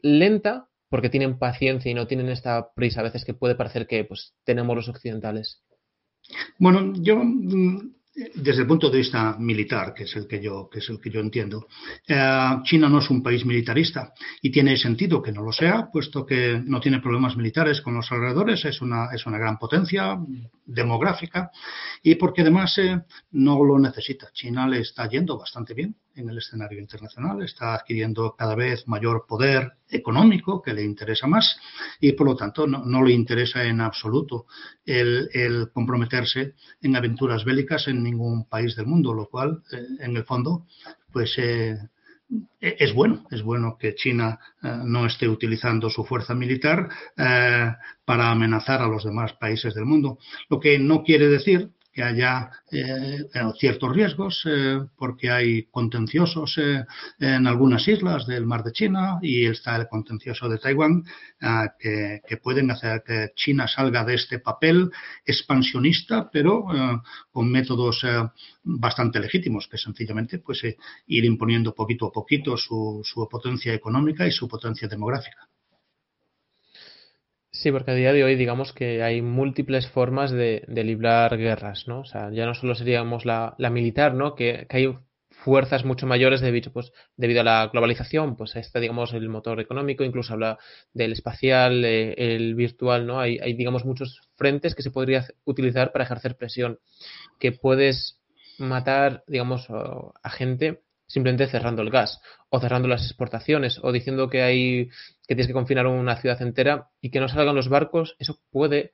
lenta porque tienen paciencia y no tienen esta prisa a veces que puede parecer que pues tenemos los occidentales. Bueno, yo desde el punto de vista militar, que es el que yo, que es el que yo entiendo, eh, China no es un país militarista y tiene sentido que no lo sea, puesto que no tiene problemas militares con los alrededores, es una, es una gran potencia demográfica y porque además eh, no lo necesita. China le está yendo bastante bien en el escenario internacional, está adquiriendo cada vez mayor poder económico que le interesa más y por lo tanto no, le interesa en absoluto el, comprometerse en aventuras bélicas en ningún país del mundo, lo cual eh, en el fondo pues eh, es bueno, es bueno que China eh, no esté utilizando su fuerza militar para amenazar a los demás países del mundo. Lo que no quiere decir que haya eh, ciertos riesgos eh, porque hay contenciosos eh, en algunas islas del mar de China y está el contencioso de Taiwán que, pueden hacer que China salga de este papel expansionista pero con métodos bastante legítimos que sencillamente pues ir imponiendo poquito a poquito su potencia económica y su potencia demográfica. Sí, porque a día de hoy digamos que hay múltiples formas de, librar guerras, ¿no? O sea, ya no solo seríamos la, militar, ¿no? Que, hay fuerzas mucho mayores debido, pues, debido a la globalización, pues está, digamos, el motor económico, incluso habla del espacial, eh, el virtual, ¿no? Hay, hay, digamos, muchos frentes que se podría utilizar para ejercer presión, que puedes matar, digamos, a gente simplemente cerrando el gas o cerrando las exportaciones o diciendo que hay que tienes que confinar una ciudad entera y que no salgan los barcos, eso puede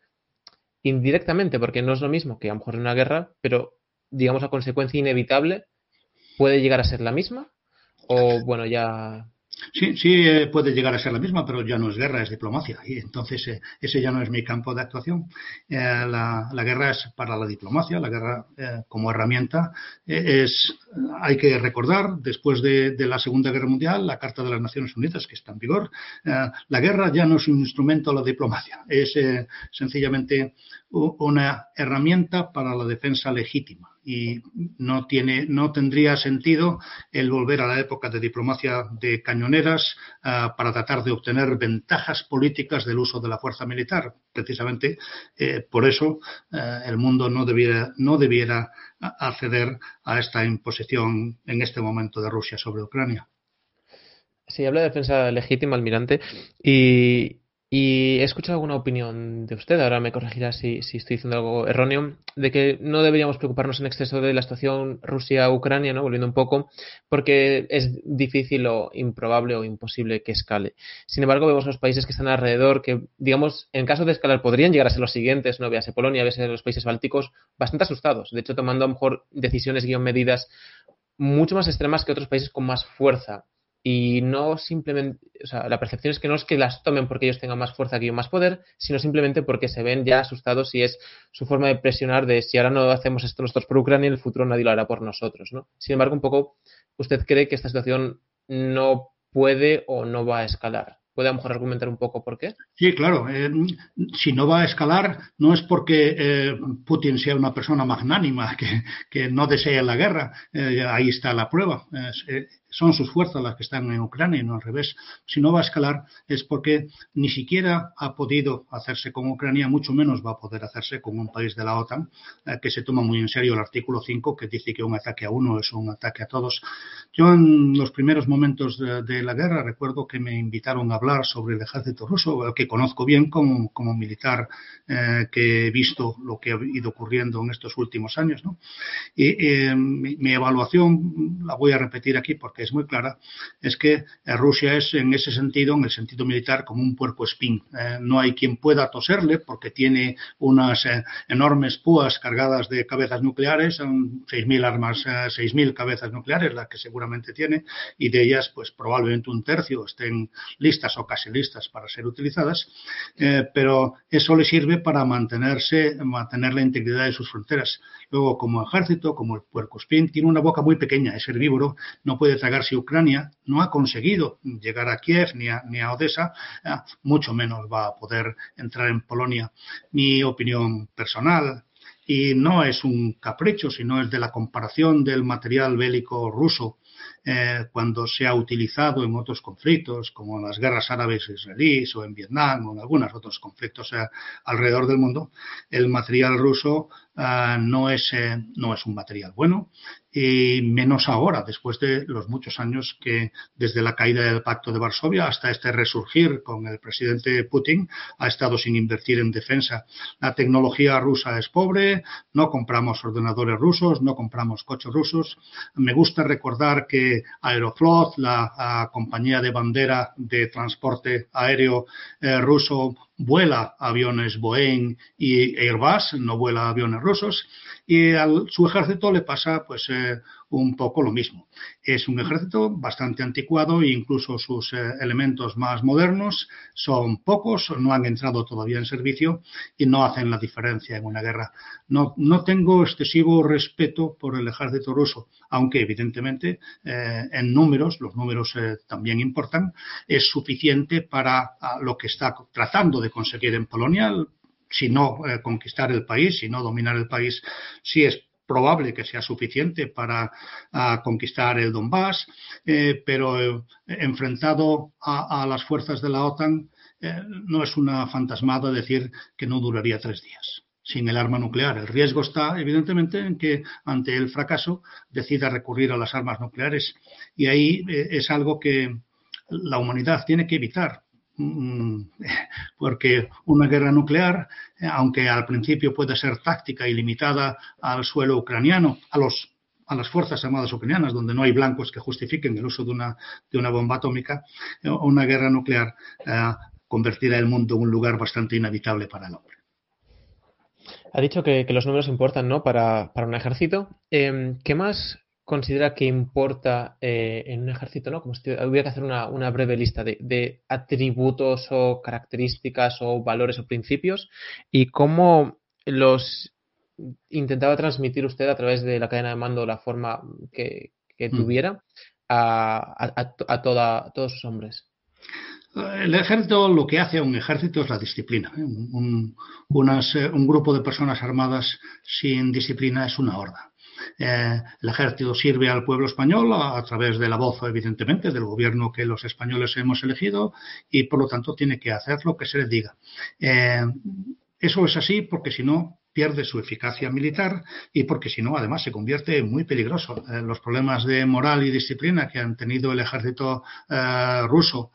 indirectamente, porque no es lo mismo que a lo mejor una guerra, pero digamos a consecuencia inevitable puede llegar a ser la misma o bueno, ya Sí, sí eh, puede llegar a ser la misma, pero ya no es guerra, es diplomacia. Y entonces eh, ese ya no es mi campo de actuación. Eh, la, guerra es para la diplomacia, la guerra como herramienta es, hay que recordar, después de, la Segunda Guerra Mundial, la Carta de las Naciones Unidas que está en vigor, la guerra ya no es un instrumento de la diplomacia, es sencillamente una herramienta para la defensa legítima y no tiene no tendría sentido el volver a la época de diplomacia de cañoneras ah, para tratar de obtener ventajas políticas del uso de la fuerza militar. Precisamente eh, por eso eh, el mundo no debiera no debiera acceder a esta imposición en este momento de Rusia sobre Ucrania. Sí, habla de defensa legítima, almirante, y, y he escuchado alguna opinión de usted, ahora me corregirá si, estoy diciendo algo erróneo, de que no deberíamos preocuparnos en exceso de la situación Rusia-Ucrania, ¿no? volviendo un poco, porque es difícil o improbable o imposible que escale. Sin embargo, vemos los países que están alrededor, que, digamos, en caso de escalar podrían llegar a ser los siguientes, ¿no? Véase Polonia, véase los países bálticos, bastante asustados. De hecho, tomando a lo mejor decisiones, guion medidas mucho más extremas que otros países con más fuerza y no simplemente, o sea, la percepción es que no es que las tomen porque ellos tengan más fuerza que yo más poder, sino simplemente porque se ven ya asustados y es su forma de presionar de si ahora no hacemos esto nosotros por Ucrania, en el futuro nadie lo hará por nosotros, ¿no? Sin embargo, un poco, ¿usted cree que esta situación no puede o no va a escalar? ¿Puede a lo mejor argumentar un poco por qué? Sí, claro. Eh, si no va a escalar, no es porque eh, Putin sea una persona magnánima *laughs* que, no desea la guerra. Eh, ahí está la prueba. Son sus fuerzas las que están en Ucrania y no al revés. Si no va a escalar es porque ni siquiera ha podido hacerse con Ucrania, mucho menos va a poder hacerse con un país de la OTAN eh, que se toma muy en serio el artículo 5 que dice que un ataque a uno es un ataque a todos. Yo en los primeros momentos de, la guerra recuerdo que me invitaron a hablar sobre el ejército ruso, que conozco bien como, como militar eh, que he visto lo que ha ido ocurriendo en estos últimos años. ¿no? Y eh, mi, evaluación, la voy a repetir aquí porque es muy clara, es que Rusia es en ese sentido, en el sentido militar, como un puerco espín. no hay quien pueda toserle porque tiene unas enormes púas cargadas de cabezas nucleares, son 6.000 armas, 6.000 cabezas nucleares, las que seguramente tiene, y de ellas, pues probablemente un tercio estén listas o casi listas para ser utilizadas, eh, pero eso le sirve para mantenerse, mantener la integridad de sus fronteras. Luego, como ejército, como el puercospín, tiene una boca muy pequeña, es herbívoro, no puede tragarse Ucrania, no ha conseguido llegar a Kiev ni a, ni a Odessa, eh, mucho menos va a poder entrar en Polonia. Mi opinión personal, y no es un capricho, sino es de la comparación del material bélico ruso eh, cuando se ha utilizado en otros conflictos, como en las guerras árabes israelíes o en Vietnam o en algunos otros conflictos eh, alrededor del mundo, el material ruso eh, no, es, no es un material bueno y menos ahora, después de los muchos años que desde la caída del Pacto de Varsovia hasta este resurgir con el presidente Putin ha estado sin invertir en defensa. La tecnología rusa es pobre, no compramos ordenadores rusos, no compramos coches rusos. Me gusta recordar que Aeroflot, la, compañía de bandera de transporte aéreo eh, ruso, vuela aviones Boeing y Airbus, no vuela aviones rusos, y a su ejército le pasa pues eh, un poco lo mismo. Es un ejército bastante anticuado e incluso sus eh, elementos más modernos son pocos, no han entrado todavía en servicio y no hacen la diferencia en una guerra. No, no tengo excesivo respeto por el ejército ruso, aunque evidentemente eh, en números, los números también importan, es suficiente para lo que está tratando de conseguir en Polonia, si no conquistar el país, si no dominar el país, si es probable que sea suficiente para conquistar el Donbass, eh, pero eh, enfrentado a, las fuerzas de la OTAN eh, no es una fantasmada decir que no duraría tres días sin el arma nuclear. El riesgo está, evidentemente, en que ante el fracaso decida recurrir a las armas nucleares. Y ahí es algo que la humanidad tiene que evitar. Mm, *laughs* porque una guerra nuclear, eh, aunque al principio puede ser táctica y limitada al suelo ucraniano, a los a las Fuerzas Armadas ucranianas, donde no hay blancos que justifiquen el uso de una, de una bomba atómica, eh, una guerra nuclear eh, convertirá el mundo en un lugar bastante inhabitable para el hombre. Ha dicho que, los números importan, ¿no? Para, para un ejército. Em, ¿Qué más considera que importa eh, en un ejército, ¿no? Como si hubiera que hacer una, breve lista de, atributos o características o valores o principios y cómo los intentaba transmitir usted a través de la cadena de mando la forma que, mm. tuviera a, toda, todos sus hombres. El ejército, lo que hace a un ejército es la disciplina. ¿eh? Un, un grupo de personas armadas sin disciplina es una horda. Eh, el ejército sirve al pueblo español a, través de la voz, evidentemente, del gobierno que los españoles hemos elegido y, por lo tanto, tiene que hacer lo que se le diga. Eh, eso es así porque si no, pierde su eficacia militar y porque si no, además, se convierte en muy peligroso. Eh, los problemas de moral y disciplina que han tenido el ejército ruso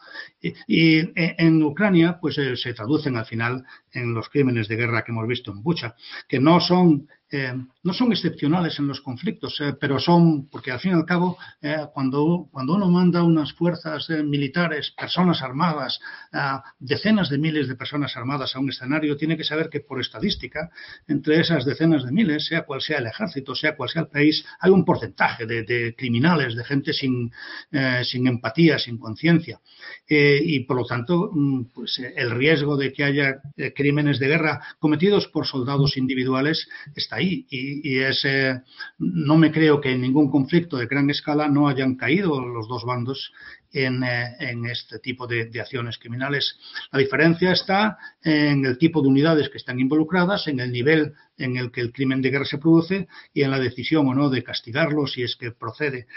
y, en Ucrania, pues se traducen al final en los crímenes de guerra que hemos visto en Bucha, que no son eh, no son excepcionales en los conflictos, eh, pero son, porque al fin y al cabo, eh, cuando, cuando uno manda unas fuerzas militares, personas armadas, decenas de miles de personas armadas a un escenario, tiene que saber que por estadística, entre esas decenas de miles, sea cual sea el ejército, sea cual sea el país, hay un porcentaje de, criminales, de gente sin, sin empatía, sin conciencia. y por lo tanto, mm, pues el riesgo de que haya, crímenes de guerra cometidos por soldados individuales está ahí y, es no me creo que en ningún conflicto de gran escala no hayan caído los dos bandos en, este tipo de, de, acciones criminales. La diferencia está en el tipo de unidades que están involucradas, en el nivel en el que el crimen de guerra se produce y en la decisión o no de castigarlo si es que procede.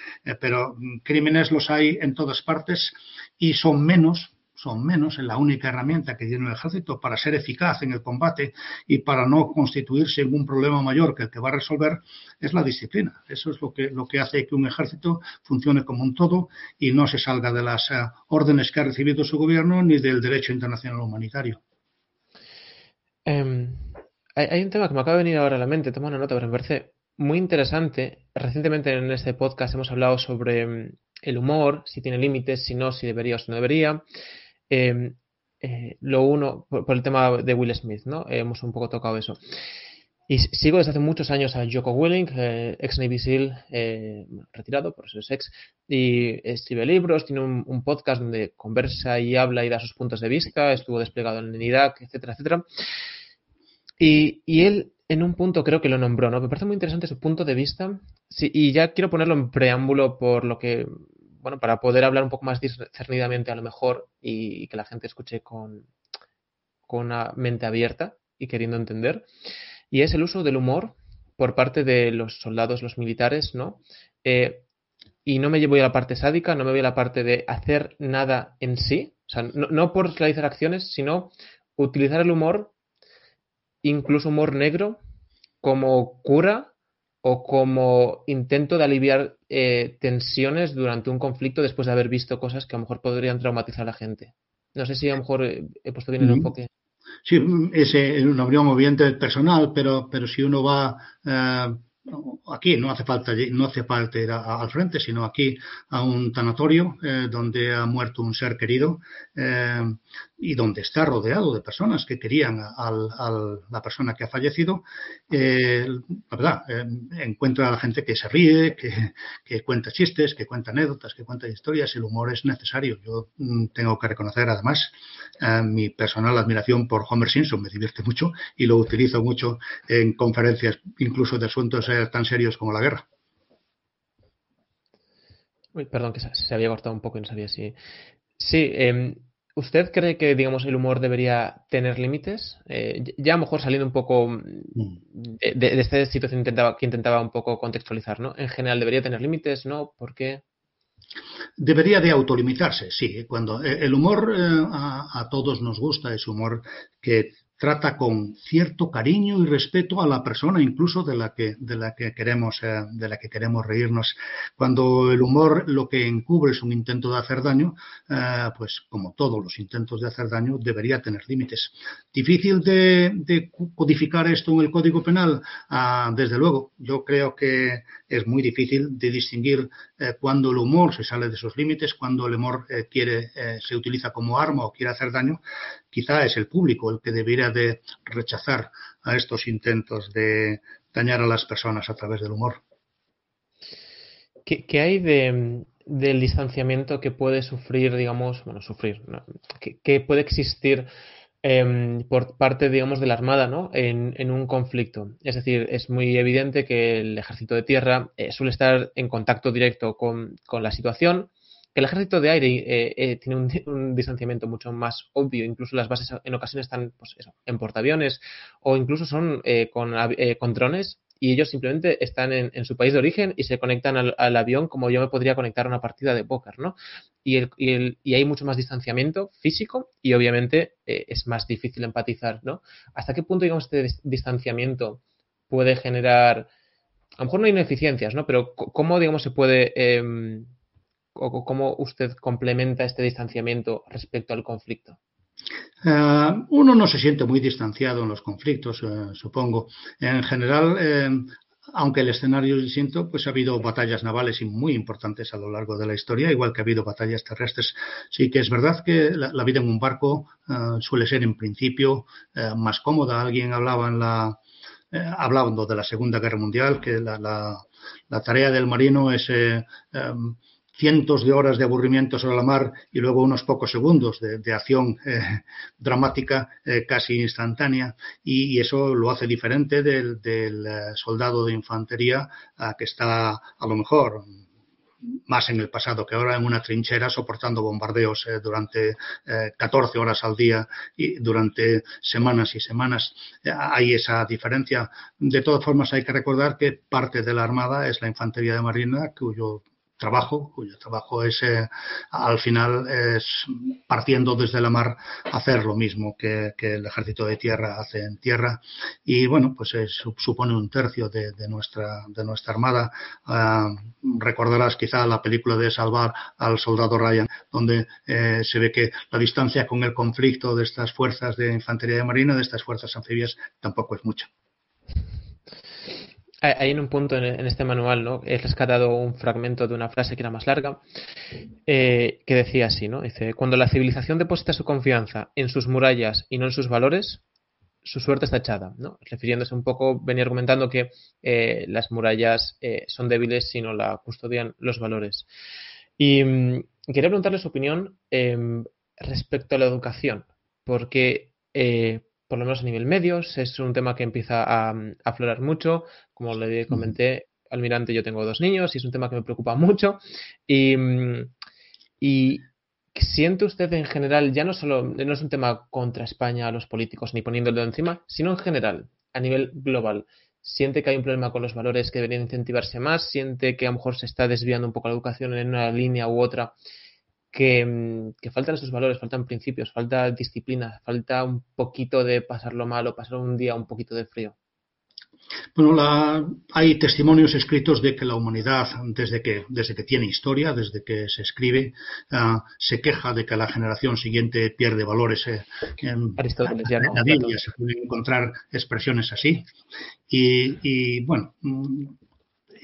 pero mm, crímenes los hay en todas partes y son menos son menos en la única herramienta que tiene el ejército para ser eficaz en el combate y para no constituirse en un problema mayor que el que va a resolver es la disciplina. Eso es lo que, lo que hace que un ejército funcione como un todo y no se salga de las eh, órdenes que ha recibido su gobierno ni del derecho internacional humanitario. Em, hay, un tema que me acaba de venir ahora a la mente, tomo una nota, pero me parece muy interesante. Recientemente en este podcast hemos hablado sobre em, el humor, si tiene límites, si no, si debería o si no debería. Em, eh, lo uno, por, el tema de Will Smith, ¿no? hemos un poco tocado eso. Y sigo desde hace muchos años a Joko Willing, eh, ex Navy SEAL, eh, retirado, por eso es ex, y escribe libros, tiene un, podcast donde conversa y habla y da sus puntos de vista, estuvo desplegado en Irak, etcétera, etcétera. Y, él en un punto creo que lo nombró, ¿no? Me parece muy interesante su punto de vista. y ya quiero ponerlo en preámbulo por lo que bueno, para poder hablar un poco más discernidamente a lo mejor y, que la gente escuche con, con una mente abierta y queriendo entender, y es el uso del humor por parte de los soldados, los militares, ¿no? Eh, y no me llevo a la parte sádica, no me voy a la parte de hacer nada en sí, o sea, no, no por realizar acciones, sino utilizar el humor, incluso humor negro, como cura o como intento de aliviar eh, tensiones durante un conflicto después de haber visto cosas que a lo mejor podrían traumatizar a la gente. No sé si a lo mejor eh, he puesto bien el enfoque. Sí, es una opinión obviamente personal, pero, pero si uno va eh, aquí no hace falta no hace falta ir al frente, sino aquí a un tanatorio donde ha muerto un ser querido y donde está rodeado de personas que querían a, la persona que ha fallecido, eh, la verdad, eh, encuentra a la gente que se ríe, que, cuenta chistes, que cuenta anécdotas, que cuenta historias. El humor es necesario. Yo mm, tengo que reconocer, además, eh, mi personal admiración por Homer Simpson. Me divierte mucho y lo utilizo mucho en conferencias, incluso de asuntos tan serios como la guerra. Uy, perdón, que se, había cortado un poco y no sabía si. Sí, eh, ¿Usted cree que, digamos, el humor debería tener límites? Eh, ya a lo mejor saliendo un poco mm. de, esta situación intentaba, que intentaba un poco contextualizar, ¿no? En general, ¿debería tener límites? ¿No? ¿Por qué? Debería de autolimitarse, sí. Cuando eh, el humor eh, a, a, todos nos gusta, es humor que trata con cierto cariño y respeto a la persona incluso de la que de la que queremos eh, de la que queremos reírnos. Cuando el humor lo que encubre es un intento de hacer daño eh, pues como todos los intentos de hacer daño debería tener límites. Difícil de, codificar esto en el código penal ah, desde luego yo creo que es muy difícil de distinguir eh, cuando el humor se sale de esos límites cuando el humor quiere se utiliza como arma o quiere hacer daño quizá es el público el que debería de rechazar a estos intentos de dañar a las personas a través del humor. ¿Qué, hay del distanciamiento que puede sufrir, digamos, bueno, sufrir, que, puede existir em, por parte, digamos, de la Armada, ¿no? En, un conflicto. Es decir, es muy evidente que el ejército de tierra eh, suele estar en contacto directo con la situación, el ejército de aire eh, eh, tiene *laughs* un, distanciamiento mucho más obvio, incluso las bases en ocasiones están pues en portaaviones o incluso son eh, con, con, drones y ellos simplemente están en, su país de origen y se conectan al, avión como yo me podría conectar a una partida de póker, ¿no? Y, el, y, el, y, hay mucho más distanciamiento físico y obviamente es más difícil empatizar, ¿no? ¿Hasta qué punto, digamos, este distanciamiento puede generar, a lo mejor no hay ineficiencias, ¿no? Pero ¿cómo, digamos, se puede em, cómo usted complementa este distanciamiento respecto al conflicto? Eh, uno no se siente muy distanciado en los conflictos, eh, supongo. En general, eh, aunque el escenario es distinto, pues ha habido batallas navales muy importantes a lo largo de la historia, igual que ha habido batallas terrestres. Sí que es verdad que la, vida en un barco suele ser en principio más cómoda. Alguien hablaba en la hablando de la Segunda Guerra Mundial que la, la tarea del marino es em, cientos de horas de aburrimiento sobre la mar y luego unos pocos segundos de, acción eh, dramática eh, casi instantánea y, eso lo hace diferente del, eh, soldado de infantería que está a lo mejor más en el pasado que ahora en una trinchera soportando bombardeos durante 14 horas al día y durante semanas y semanas. hay esa diferencia. De todas formas, hay que recordar que parte de la Armada es la Infantería de Marina, cuyo trabajo, cuyo trabajo es eh, al final es partiendo desde la mar hacer lo mismo que, el ejército de tierra hace en tierra. Y bueno pues supone un tercio de, nuestra de nuestra armada. Ah, recordarás quizá la película de salvar al soldado Ryan donde eh, se ve que la distancia con el conflicto de estas fuerzas de infantería de marina de estas fuerzas anfibias tampoco es mucha hay en un punto en, este manual, ¿no? He rescatado un fragmento de una frase que era más larga, eh, que decía así, ¿no? Dice, cuando la civilización deposita su confianza en sus murallas y no en sus valores, su suerte está echada, ¿no? Refiriéndose un poco, venía argumentando que eh, las murallas eh, son débiles si no la custodian los valores. Y mm, quería preguntarle su opinión em, respecto a la educación, porque por lo menos a nivel medios, es un tema que empieza a, aflorar mucho. Como le comenté, almirante, yo tengo dos niños y es un tema que me preocupa *laughs* mucho. Y, y siente usted en general, ya no solo, no es un tema contra España, a los políticos, ni poniéndolo encima, sino en general, a nivel global. ¿Siente que hay un problema con los valores que deberían incentivarse más? ¿Siente que a lo mejor se está desviando un poco la educación en una línea u otra Mm, que, faltan esos valores, faltan principios, falta disciplina, falta un poquito de pasarlo mal o pasar un día un poquito de frío. Bueno, hay testimonios escritos de que la humanidad, desde que, desde que tiene historia, desde que se escribe, ah, se queja de que la generación siguiente pierde valores. Eh, en, la Biblia se pueden encontrar expresiones así. Y, y bueno, mm,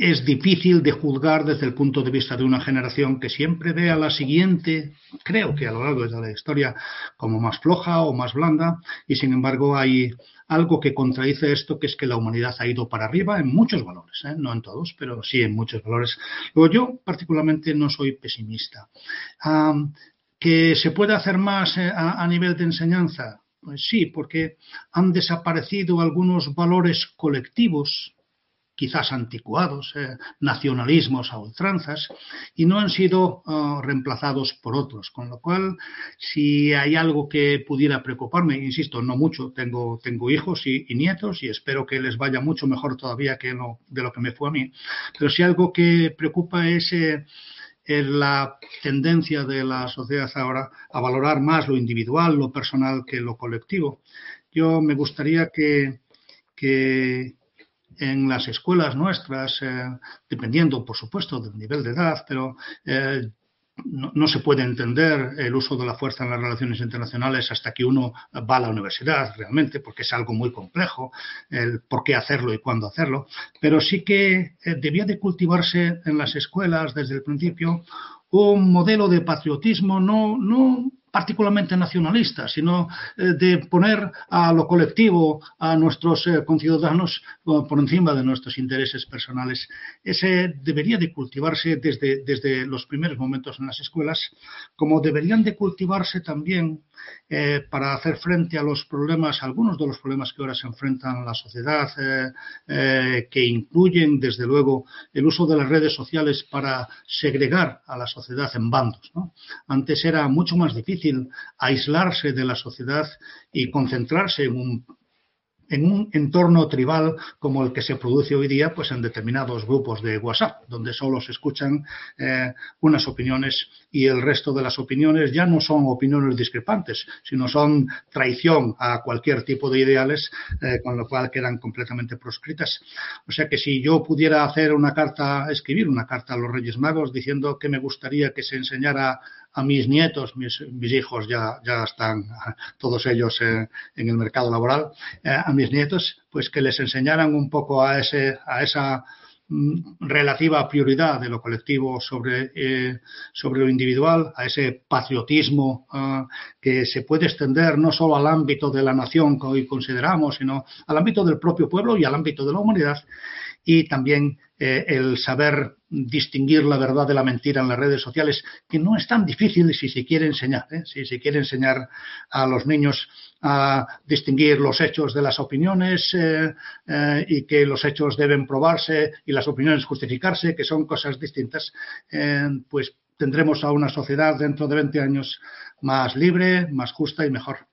es difícil de juzgar desde el punto de vista de una generación que siempre ve a la siguiente, creo que a lo largo de la historia, como más floja o más blanda, y sin embargo hay algo que contradice esto, que es que la humanidad ha ido para arriba en muchos valores, ¿eh? no en todos, pero sí en muchos valores. Luego yo particularmente no soy pesimista. ¿Que se puede hacer más eh, a nivel de enseñanza? Pues sí, porque han desaparecido algunos valores colectivos quizás anticuados, eh, nacionalismos a ultranzas, y no han sido ah, reemplazados por otros. Con lo cual, si hay algo que pudiera preocuparme, insisto, no mucho, tengo, tengo hijos y, nietos y espero que les vaya mucho mejor todavía que de lo que me fue a mí, pero si algo que preocupa es... Eh, la tendencia de la sociedad ahora a valorar más lo individual, lo personal que lo colectivo. Yo me gustaría que, que, en las escuelas nuestras, eh, dependiendo, por supuesto, del nivel de edad, pero eh, no, se puede entender el uso de la fuerza en las relaciones internacionales hasta que uno va a la universidad realmente, porque es algo muy complejo, el por qué hacerlo y cuándo hacerlo, pero sí que eh, debía de cultivarse en las escuelas desde el principio un modelo de patriotismo no, no particularmente nacionalista, sino eh, de poner a lo colectivo, a nuestros eh, conciudadanos por encima de nuestros intereses personales. Ese debería de cultivarse desde, desde los primeros momentos en las escuelas, como deberían de cultivarse también eh, para hacer frente a los problemas, algunos de los problemas que ahora se enfrentan la sociedad, que incluyen, desde luego, el uso de las redes sociales para segregar a la sociedad en bandos. Antes era mucho más difícil aislarse de la sociedad y concentrarse en un en un entorno tribal como el que se produce hoy día, pues en determinados grupos de WhatsApp, donde solo se escuchan eh, unas opiniones y el resto de las opiniones ya no son opiniones discrepantes, sino son traición a cualquier tipo de ideales, eh, con lo cual quedan completamente proscritas. O sea que si yo pudiera hacer una carta, escribir una carta a los Reyes Magos diciendo que me gustaría que se enseñara a mis nietos, mis, hijos ya, ya están todos ellos en el mercado laboral, eh, a mis nietos, pues que les enseñaran un poco a, ese, a esa mm, relativa prioridad de lo colectivo sobre, eh, sobre lo individual, a ese patriotismo ah, que se puede extender no solo al ámbito de la nación que hoy consideramos, sino al ámbito del propio pueblo y al ámbito de la humanidad, y también eh, el saber distinguir la verdad de la mentira en las redes sociales, que no es tan difícil si se quiere enseñar, ¿eh? si se quiere enseñar a los niños a distinguir los hechos de las opiniones eh, y que los hechos deben probarse y las opiniones justificarse, que son cosas distintas, pues tendremos a una sociedad dentro de 20 años más libre, más justa y mejor.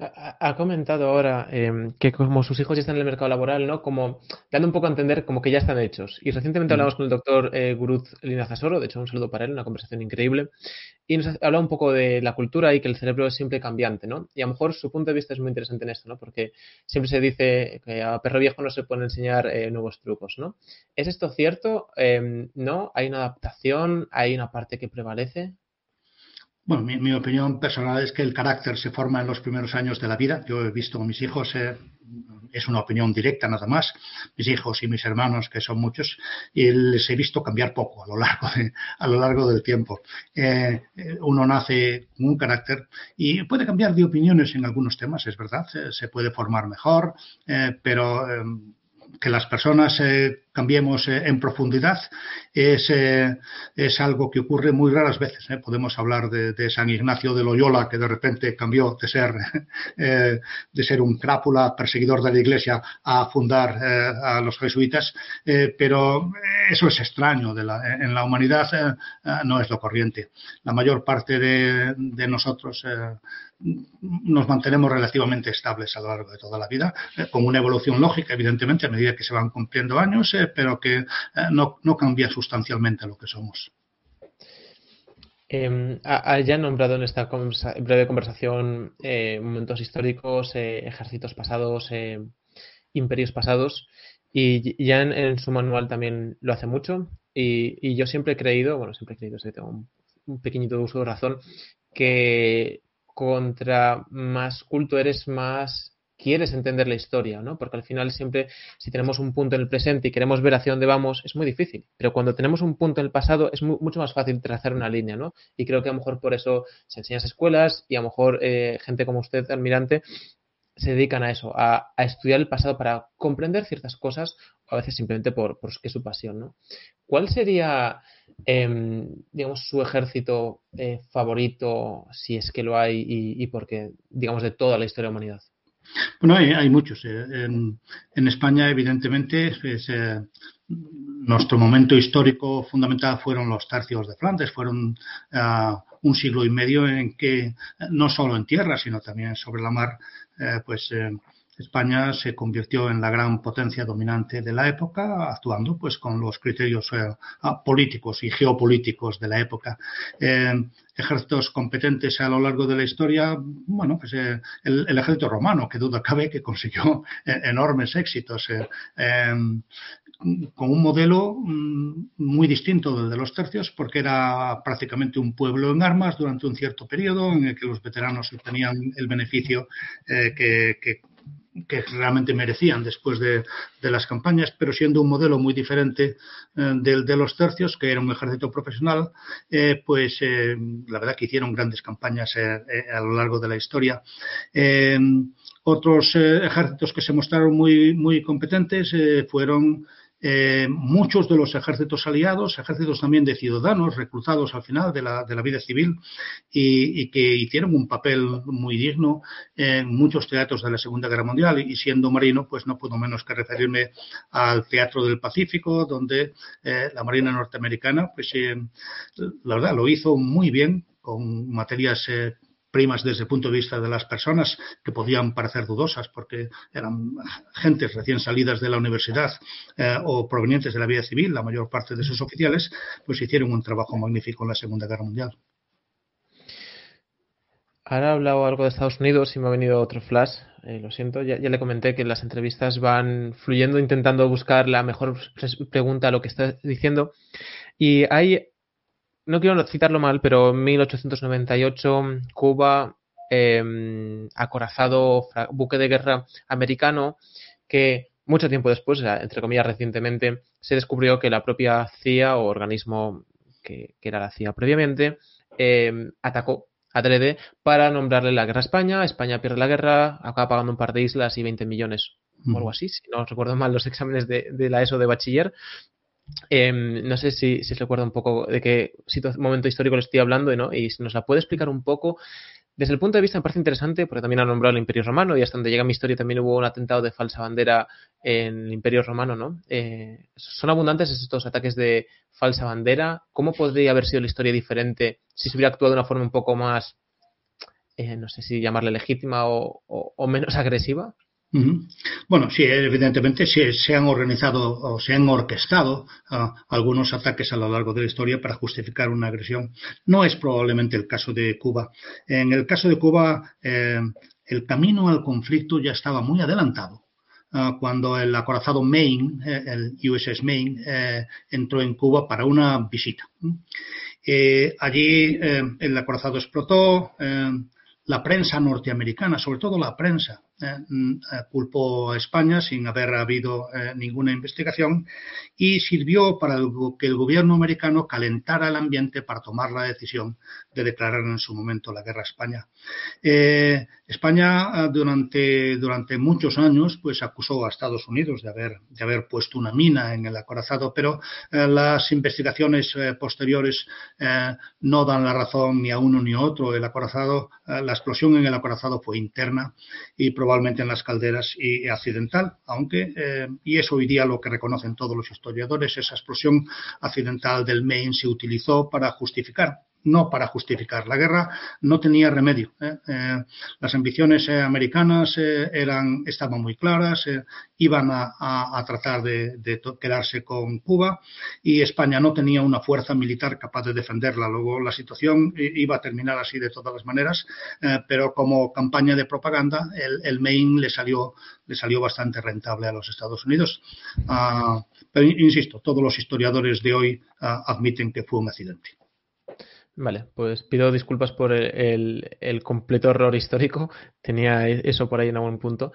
Ha comentado ahora em, que como sus hijos ya están en el mercado laboral, ¿no? Como dando un poco a entender como que ya están hechos. Y recientemente mm. hablamos con el doctor eh, Guruz Linazasoro, de hecho un saludo para él, una conversación increíble, y nos habla un poco de la cultura y que el cerebro es siempre cambiante, ¿no? Y a lo mejor su punto de vista es muy interesante en esto, ¿no? Porque siempre se dice que a perro viejo no se pueden enseñar eh, nuevos trucos, ¿no? ¿Es esto cierto? Em, ¿No? ¿Hay una adaptación? ¿Hay una parte que prevalece? Bueno, mi, opinión personal es que el carácter se forma en los primeros años de la vida. Yo he visto con mis hijos, eh, es una opinión directa nada más, mis hijos y mis hermanos, que son muchos, y les he visto cambiar poco a lo largo, a lo largo del tiempo. Eh, uno nace con un carácter y puede cambiar de opiniones en algunos temas, es verdad, se puede formar mejor, eh, pero que las personas eh, cambiemos eh, en profundidad es, eh, es, algo que ocurre muy raras veces. Podemos hablar de, San Ignacio de Loyola, que de repente cambió de ser, *laughs* de ser un crápula perseguidor de la Iglesia a fundar a los jesuitas, pero eso es extraño. En la humanidad no es lo corriente. La mayor parte de, de nosotros nos mantenemos relativamente estables a lo largo de toda la vida, eh, con una evolución lógica, evidentemente, a medida que se van cumpliendo años, eh, pero que eh, no, cambia sustancialmente lo que somos. Eh, ya nombrado en esta breve conversación momentos históricos, ejércitos pasados, imperios pasados, y ya en, su manual también lo hace mucho. Y, yo siempre he creído, bueno, siempre he creído, tengo un, un pequeñito uso de razón, que contra más culto eres, más quieres entender la historia, ¿no? Porque al final siempre, si tenemos un punto en el presente y queremos ver hacia dónde vamos, es muy difícil. Pero cuando tenemos un punto en el pasado, es mucho más fácil trazar una línea, ¿no? Y creo que a lo mejor por eso se enseñan escuelas y a lo mejor eh, gente como usted, almirante, se dedican a eso, a, estudiar el pasado para comprender ciertas cosas, o a veces simplemente por, es su pasión, ¿no? ¿Cuál sería, em, digamos, su ejército eh, favorito, si es que lo hay, y, y por qué, digamos, de toda la historia de la humanidad? Bueno, hay, muchos. Eh. En, España, evidentemente, eh, nuestro momento histórico fundamental fueron los tercios de Flandes, fueron ah, un siglo y medio en que no solo en tierra, sino también sobre la mar, eh, pues España se convirtió en la gran potencia dominante de la época, actuando pues con los criterios eh, ah, políticos y geopolíticos de la época. Eh, ejércitos competentes a lo largo de la historia, bueno, pues eh, el, ejército romano, que duda cabe que consiguió enormes éxitos con un modelo mm, muy distinto del de los tercios, porque era prácticamente un pueblo en armas durante un cierto periodo en el que los veteranos obtenían el beneficio que, que realmente merecían después de, las campañas, pero siendo un modelo muy diferente eh, del de los tercios, que era un ejército profesional, eh, pues eh, la verdad que hicieron grandes campañas a lo largo de la historia. otros ejércitos que se mostraron muy, muy competentes fueron eh, muchos de los ejércitos aliados, ejércitos también de ciudadanos reclutados al final de la, de la vida civil y, que hicieron un papel muy digno en muchos teatros de la Segunda Guerra Mundial. Y siendo marino, pues no puedo menos que referirme al Teatro del Pacífico, donde eh, la Marina norteamericana, pues eh, la verdad lo hizo muy bien con materias primas desde el punto de vista de las personas que podían parecer dudosas porque eran gentes recién salidas de la universidad eh, o provenientes de la vida civil, la mayor parte de sus oficiales, pues hicieron un trabajo magnífico en la Segunda Guerra Mundial. Ahora he hablado algo de Estados Unidos y me ha venido otro flash. Eh, lo siento, ya, le comenté que las entrevistas van fluyendo, intentando buscar la mejor pregunta a lo que está diciendo. Y hay no quiero citarlo mal, pero en 1898 Cuba, eh, acorazado buque de guerra americano que mucho tiempo después, entre comillas recientemente, se descubrió que la propia CIA o organismo que, era la CIA previamente eh, atacó a Drede para nombrarle la guerra a España. España pierde la guerra, acaba pagando un par de islas y 20 millones o algo así, si no recuerdo mal los exámenes de, la ESO de bachiller. Em, no sé si, se recuerda un poco de qué momento histórico le estoy hablando ¿no? y si nos la puede explicar un poco desde el punto de vista me parece interesante, porque también ha nombrado el Imperio Romano y hasta donde llega mi historia también hubo un atentado de falsa bandera en el Imperio Romano, ¿no? Eh, ¿Son abundantes estos ataques de falsa bandera? ¿Cómo podría haber sido la historia diferente si se hubiera actuado de una forma un poco más, eh, no sé si llamarle legítima o menos *laughs* agresiva? Bueno, sí, evidentemente se han organizado o se han orquestado ah, algunos ataques a lo largo de la historia para justificar una agresión. No es probablemente el caso de Cuba. En el caso de Cuba, eh, el camino al conflicto ya estaba muy adelantado. Ah, cuando el acorazado Maine, eh, el USS Maine, eh, entró en Cuba para una visita. allí el acorazado explotó, la prensa norteamericana, sobre todo la prensa, culpó a España sin haber habido eh, ninguna investigación y sirvió para que el gobierno americano calentara el ambiente para tomar la decisión de declarar en su momento la guerra a España. España durante, durante muchos años pues acusó a Estados Unidos de haber, de haber puesto una mina en el acorazado, pero las investigaciones posteriores no dan la razón ni a uno ni a otro. El acorazado, la explosión en el acorazado fue interna y probablemente en las calderas y accidental, aunque, eh, y es hoy día lo que reconocen todos los historiadores, esa explosión accidental del Maine se utilizó para justificar no para justificar. La guerra no tenía remedio. ¿eh? Eh, las ambiciones eh, americanas eran, estaban muy claras, iban a, tratar de, quedarse con Cuba y España no tenía una fuerza militar capaz de defenderla. Luego la situación iba a terminar así de todas las maneras, pero como campaña de propaganda el, Maine le salió, le salió bastante rentable a los Estados Unidos. Ah, pero insisto, todos los historiadores de hoy ah, admiten que fue un accidente. Vale, pues pido disculpas por el, completo error histórico. Tenía eso por ahí en algún punto.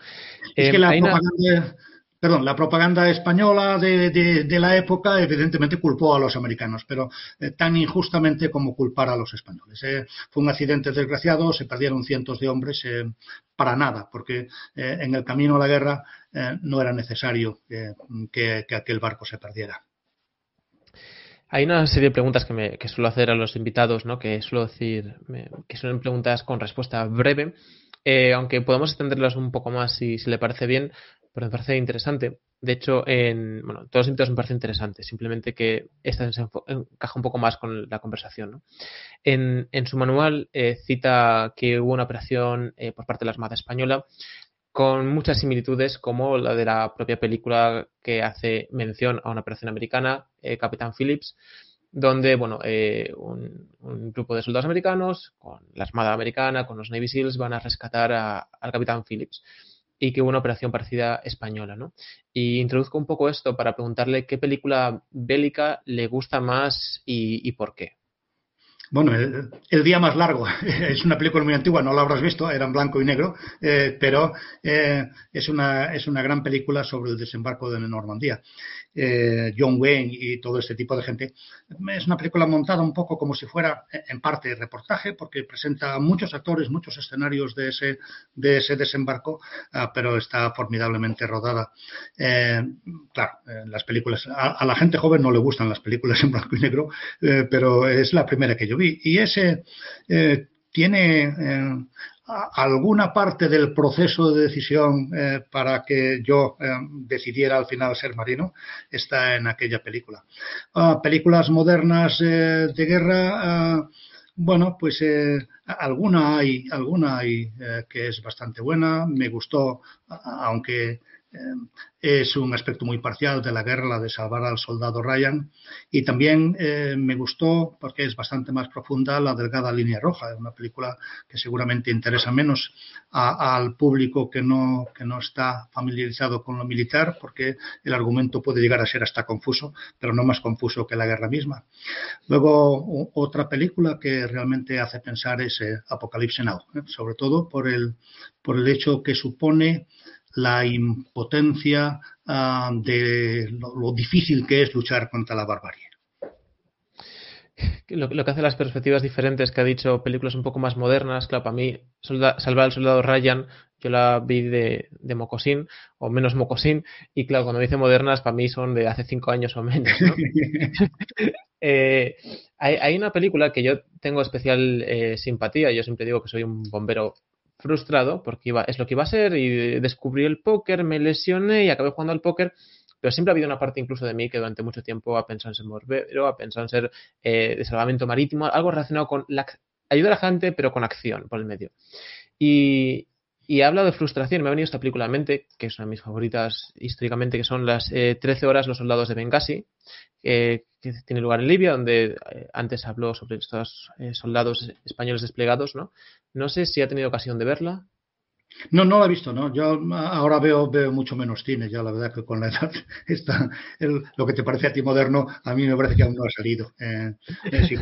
Es que eh, la propaganda, perdón, la propaganda española de, la época evidentemente culpó a los americanos, pero eh, tan injustamente como culpar a los españoles. Eh. Fue un accidente desgraciado, se perdieron cientos de hombres para nada, porque en el camino a la guerra no era necesario que aquel barco se perdiera. Hay una serie de preguntas que, me, suelo hacer a los invitados, ¿no? que suelo decir, que son preguntas con respuesta breve, eh, aunque podemos extenderlas un poco más si, si, le parece bien, pero me parece interesante. De hecho, en, bueno, todos los invitados me parece interesante, simplemente que esta se encaja un poco más con la conversación. en, su manual eh, cita que hubo una operación eh, por parte de la Armada Española con muchas similitudes como la de la propia película que hace mención a una operación americana, eh, Capitán Phillips, donde bueno, eh, un, grupo de soldados americanos con la Armada Americana, con los Navy SEALs, van a rescatar al Capitán Phillips y que hubo una operación parecida española, ¿no? Y introduzco un poco esto para preguntarle qué película bélica le gusta más y por qué. Bueno, el, día más largo *laughs* es una película muy antigua, no la habrás visto, era en blanco y negro, eh, pero eh, es, una, es una gran película sobre el desembarco de Normandía. Eh, John Wayne y todo este tipo de gente. Es una película montada un poco como si fuera en parte reportaje, porque presenta muchos actores, muchos escenarios de ese, de ese desembarco, ah, pero está formidablemente rodada. claro, las películas, a, la gente joven no le gustan las películas en blanco y negro, pero es la primera que yo vi y ese eh, tiene eh, alguna parte del proceso de decisión eh, para que yo decidiera al final ser marino está en aquella película. Ah, películas modernas de guerra, ah, bueno, pues alguna hay, alguna hay que es bastante buena. Me gustó, aunque es un aspecto muy parcial de la guerra, la de salvar al soldado Ryan. Y también eh, me gustó, porque es bastante más profunda, La Delgada Línea Roja, una película que seguramente interesa menos al público que no, que no está familiarizado con lo militar, porque el argumento puede llegar a ser hasta confuso, pero no más confuso que la guerra misma. Luego, otra película que realmente hace pensar es eh, Apocalipsis Now, ¿eh? sobre todo por el, por el hecho que supone la impotencia ah, de lo, difícil que es luchar contra la barbarie. Lo, que hace las perspectivas diferentes que ha dicho películas un poco más modernas, claro, para mí Salvar al Soldado Ryan, yo la vi de, de Mocosín o menos Mocosín, y claro, cuando dice modernas, para mí son de hace cinco años o menos. *laughs* Eh, hay, una película que yo tengo especial eh, simpatía, yo siempre digo que soy un bombero frustrado porque iba, es lo que iba a ser y descubrí el póker, me lesioné y acabé jugando al póker. Pero siempre ha habido una parte incluso de mí que durante mucho tiempo ha pensado en ser morbero, ha pensado en ser eh, de salvamento marítimo, algo relacionado con la, ayudar a la gente, pero con acción por el medio. Y, y he hablado de frustración. Me ha venido esta película en mente, que es una de mis favoritas históricamente, que son las 13 eh, horas Los soldados de Benghazi, que tiene lugar en Libia, donde eh, antes habló sobre estos eh, soldados españoles desplegados. ¿no? no sé si ha tenido ocasión de verla. No, no la he visto, ¿no? Yo ahora veo, veo mucho menos cine, ya la verdad que con la edad *laughs* está lo que te parece a ti moderno, a mí me parece que aún no ha salido. Eh, eh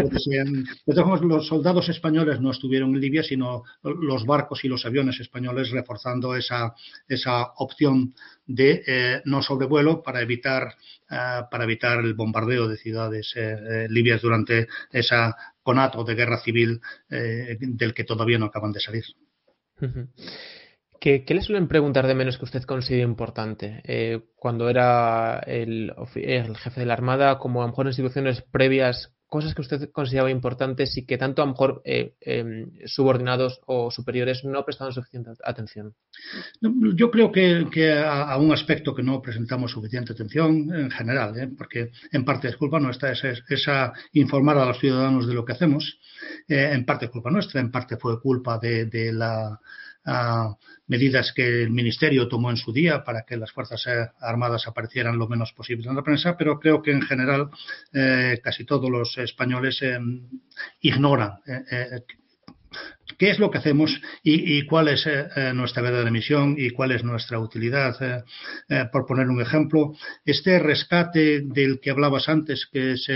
los soldados españoles no estuvieron en Libia, sino los barcos y los aviones españoles reforzando esa, esa opción de eh, no sobrevuelo para evitar, para evitar el bombardeo de ciudades libias durante esa conato de guerra civil del que todavía no acaban de salir. ¿Qué, le suelen preguntar de menos que usted considera importante? Eh, cuando era el, jefe de la Armada, como a lo mejor en instituciones previas, cosas que usted consideraba importantes y que tanto a lo mejor eh, em, subordinados o superiores no prestaban suficiente atención. Yo creo que, a, un aspecto que no presentamos suficiente atención en general, ¿eh? porque en parte es culpa nuestra, es, esa informar a los ciudadanos de lo que hacemos, en parte es culpa nuestra, en parte fue culpa de la medidas que el Ministerio tomó en su día para que las Fuerzas Armadas aparecieran lo menos posible en la prensa, pero creo que en general eh, casi todos los españoles eh, ignoran eh, qué es lo que hacemos y, cuál es nuestra verdadera misión y cuál es nuestra utilidad. por poner un ejemplo, este rescate del que hablabas antes, que es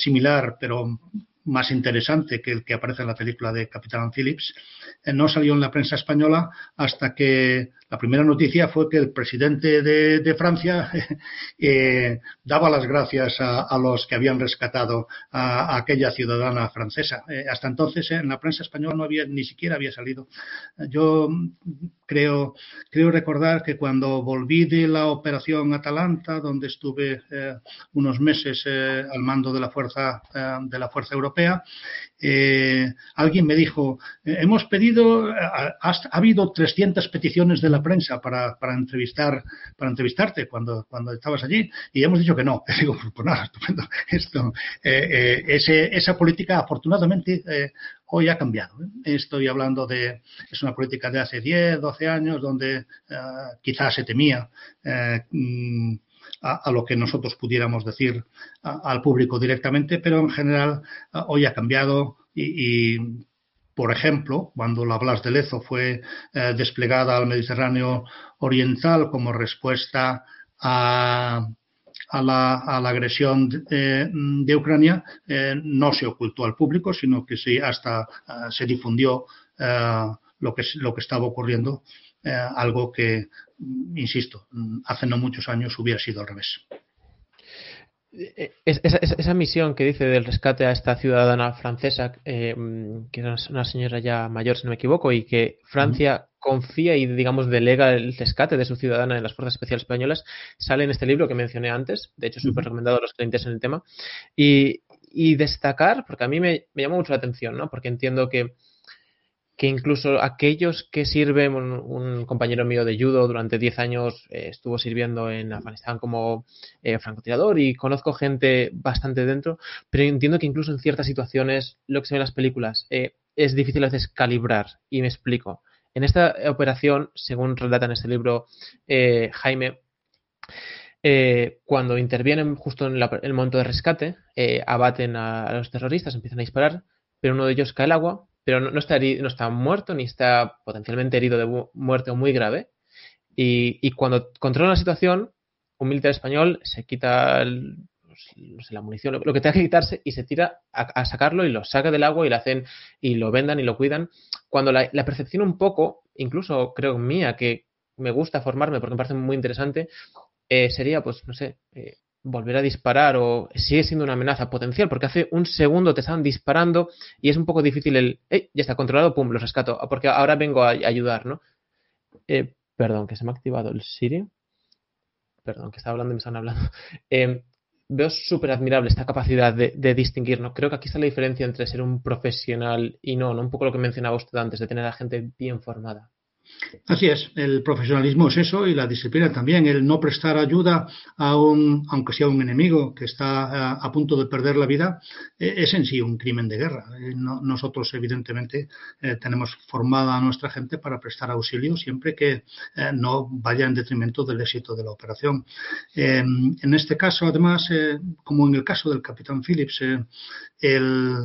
similar, pero más interesante que el que aparece en la película de Capitán Phillips, eh, no salió en la prensa española hasta que la primera noticia fue que el presidente de, Francia *laughs* eh, daba las gracias a, los que habían rescatado a, aquella ciudadana francesa. Eh, hasta entonces en la prensa española no había ni siquiera había salido. Yo creo recordar que cuando volví de la operación Atalanta, donde estuve unos meses al mando de la fuerza de la fuerza europea, alguien me dijo hemos pedido ha, ha habido 300 peticiones de la prensa para, para, entrevistar, para entrevistarte cuando, estabas allí y hemos dicho que no. *laughs* Digo, pues nada, estupendo. *laughs* Esto, eh, eh, esa política, afortunadamente, eh, hoy ha cambiado. Estoy hablando de, es una política de hace 10, 12 años donde quizás se temía mm, a, lo que nosotros pudiéramos decir al público directamente, pero en general hoy ha cambiado y, por ejemplo, cuando la Blas de Lezo fue eh, desplegada al Mediterráneo Oriental como respuesta a, la, agresión de, Ucrania, eh, no se ocultó al público, sino que sí hasta eh, se difundió lo, que, lo que estaba ocurriendo, algo que, insisto, hace no muchos años hubiera sido al revés. Eh, esa, misión que dice del rescate a esta ciudadana francesa, eh, que es una señora ya mayor, si no me equivoco, y que Francia confía y, digamos, delega el rescate de su ciudadana en las Fuerzas Especiales Españolas, sale en este libro que mencioné antes, de hecho, súper recomendado a los clientes en el tema, y, destacar, porque a mí me, me llama mucho la atención, ¿no? Porque entiendo que que incluso aquellos que sirven, un, compañero mío de judo durante 10 años eh, estuvo sirviendo en Afganistán como eh, francotirador y conozco gente bastante dentro, pero entiendo que incluso en ciertas situaciones, lo que se ve en las películas, eh, es difícil a veces calibrar y me explico. En esta operación, según relata en este libro Jaime, cuando intervienen justo en, el momento de rescate, abaten a, los terroristas, empiezan a disparar, pero uno de ellos cae al agua pero no, está no está muerto ni está potencialmente herido de muerte muy grave. Y, cuando controla la situación, un militar español se quita pues, la munición, lo, que tenga que quitarse y se tira a, sacarlo y lo saca del agua y lo hacen y lo vendan y lo cuidan. Cuando la, percepción un poco, incluso creo mía, que me gusta formarme porque me parece muy interesante, sería, pues, no sé, volver a disparar o sigue siendo una amenaza potencial porque hace un segundo te estaban disparando y es un poco difícil el, ya está controlado, pum, lo rescato, porque ahora vengo a ayudar, ¿no? Eh, perdón, que se me ha activado el Siri. Perdón, que estaba hablando y me están hablando. *laughs* Eh, veo súper admirable esta capacidad de, de, distinguir, ¿no? Creo que aquí está la diferencia entre ser un profesional y no, ¿no? Un poco lo que mencionaba usted antes, de tener a gente bien formada. Así es, el profesionalismo es eso y la disciplina también, el no prestar ayuda a un, aunque sea un enemigo que está a, punto de perder la vida, e, es en sí un crimen de guerra. Eh, nosotros, evidentemente, eh, tenemos formada a nuestra gente para prestar auxilio siempre que eh, no vaya en detrimento del éxito de la operación. Em, en este caso, además, como en el caso del capitán Phillips, el,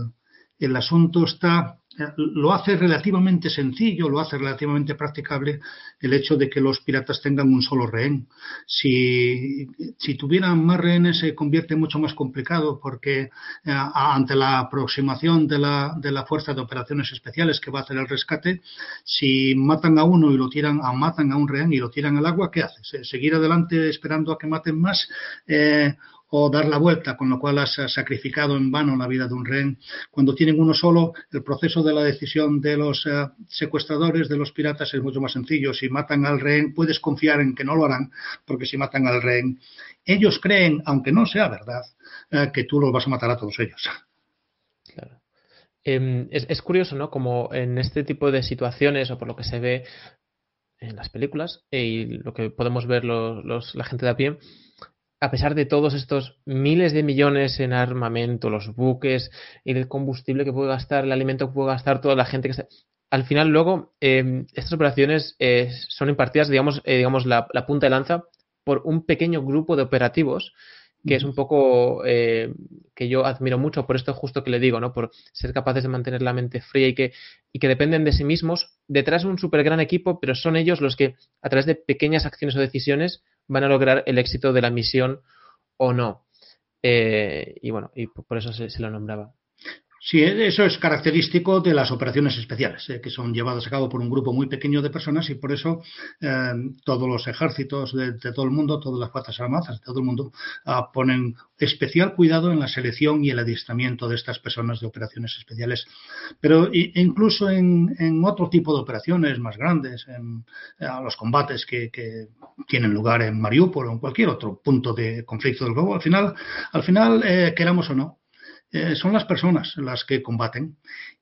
el asunto está lo hace relativamente sencillo, lo hace relativamente practicable el hecho de que los piratas tengan un solo rehén. Si, si tuvieran más rehenes se convierte mucho más complicado porque eh, ante la aproximación de la, de la Fuerza de Operaciones Especiales que va a hacer el rescate, si matan a uno y lo tiran, matan a un rehén y lo tiran al agua, ¿qué hace? ¿Seguir adelante esperando a que maten más? Eh, o dar la vuelta, con lo cual has sacrificado en vano la vida de un rehén. Cuando tienen uno solo, el proceso de la decisión de los eh, secuestradores, de los piratas, es mucho más sencillo. Si matan al rehén, puedes confiar en que no lo harán, porque si matan al rehén, ellos creen, aunque no sea verdad, eh, que tú los vas a matar a todos ellos. Claro. Em, es, curioso, ¿no? Como en este tipo de situaciones, o por lo que se ve en las películas, y lo que podemos ver los, la gente de a pie, a pesar de todos estos miles de millones en armamento, los buques, el combustible que puede gastar, el alimento que puede gastar toda la gente que está... Al final, luego, em, estas operaciones eh, son impartidas, digamos, eh, digamos la, punta de lanza por un pequeño grupo de operativos que es un poco eh, que yo admiro mucho por esto justo que le digo, ¿no? Por ser capaces de mantener la mente fría y que, y que dependen de sí mismos detrás de un súper gran equipo, pero son ellos los que a través de pequeñas acciones o decisiones van a lograr el éxito de la misión o no. Eh, y bueno, y por eso se, lo nombraba. Sí, eso es característico de las operaciones especiales, eh, que son llevadas a cabo por un grupo muy pequeño de personas y por eso eh, todos los ejércitos de, todo el mundo, todas las fuerzas armadas de todo el mundo ah, ponen especial cuidado en la selección y el adiestramiento de estas personas de operaciones especiales. Pero incluso en, otro tipo de operaciones más grandes, en, los combates que, tienen lugar en Mariupol o en cualquier otro punto de conflicto del globo, al final, al final eh, queramos o no, eh, son las personas las que combaten.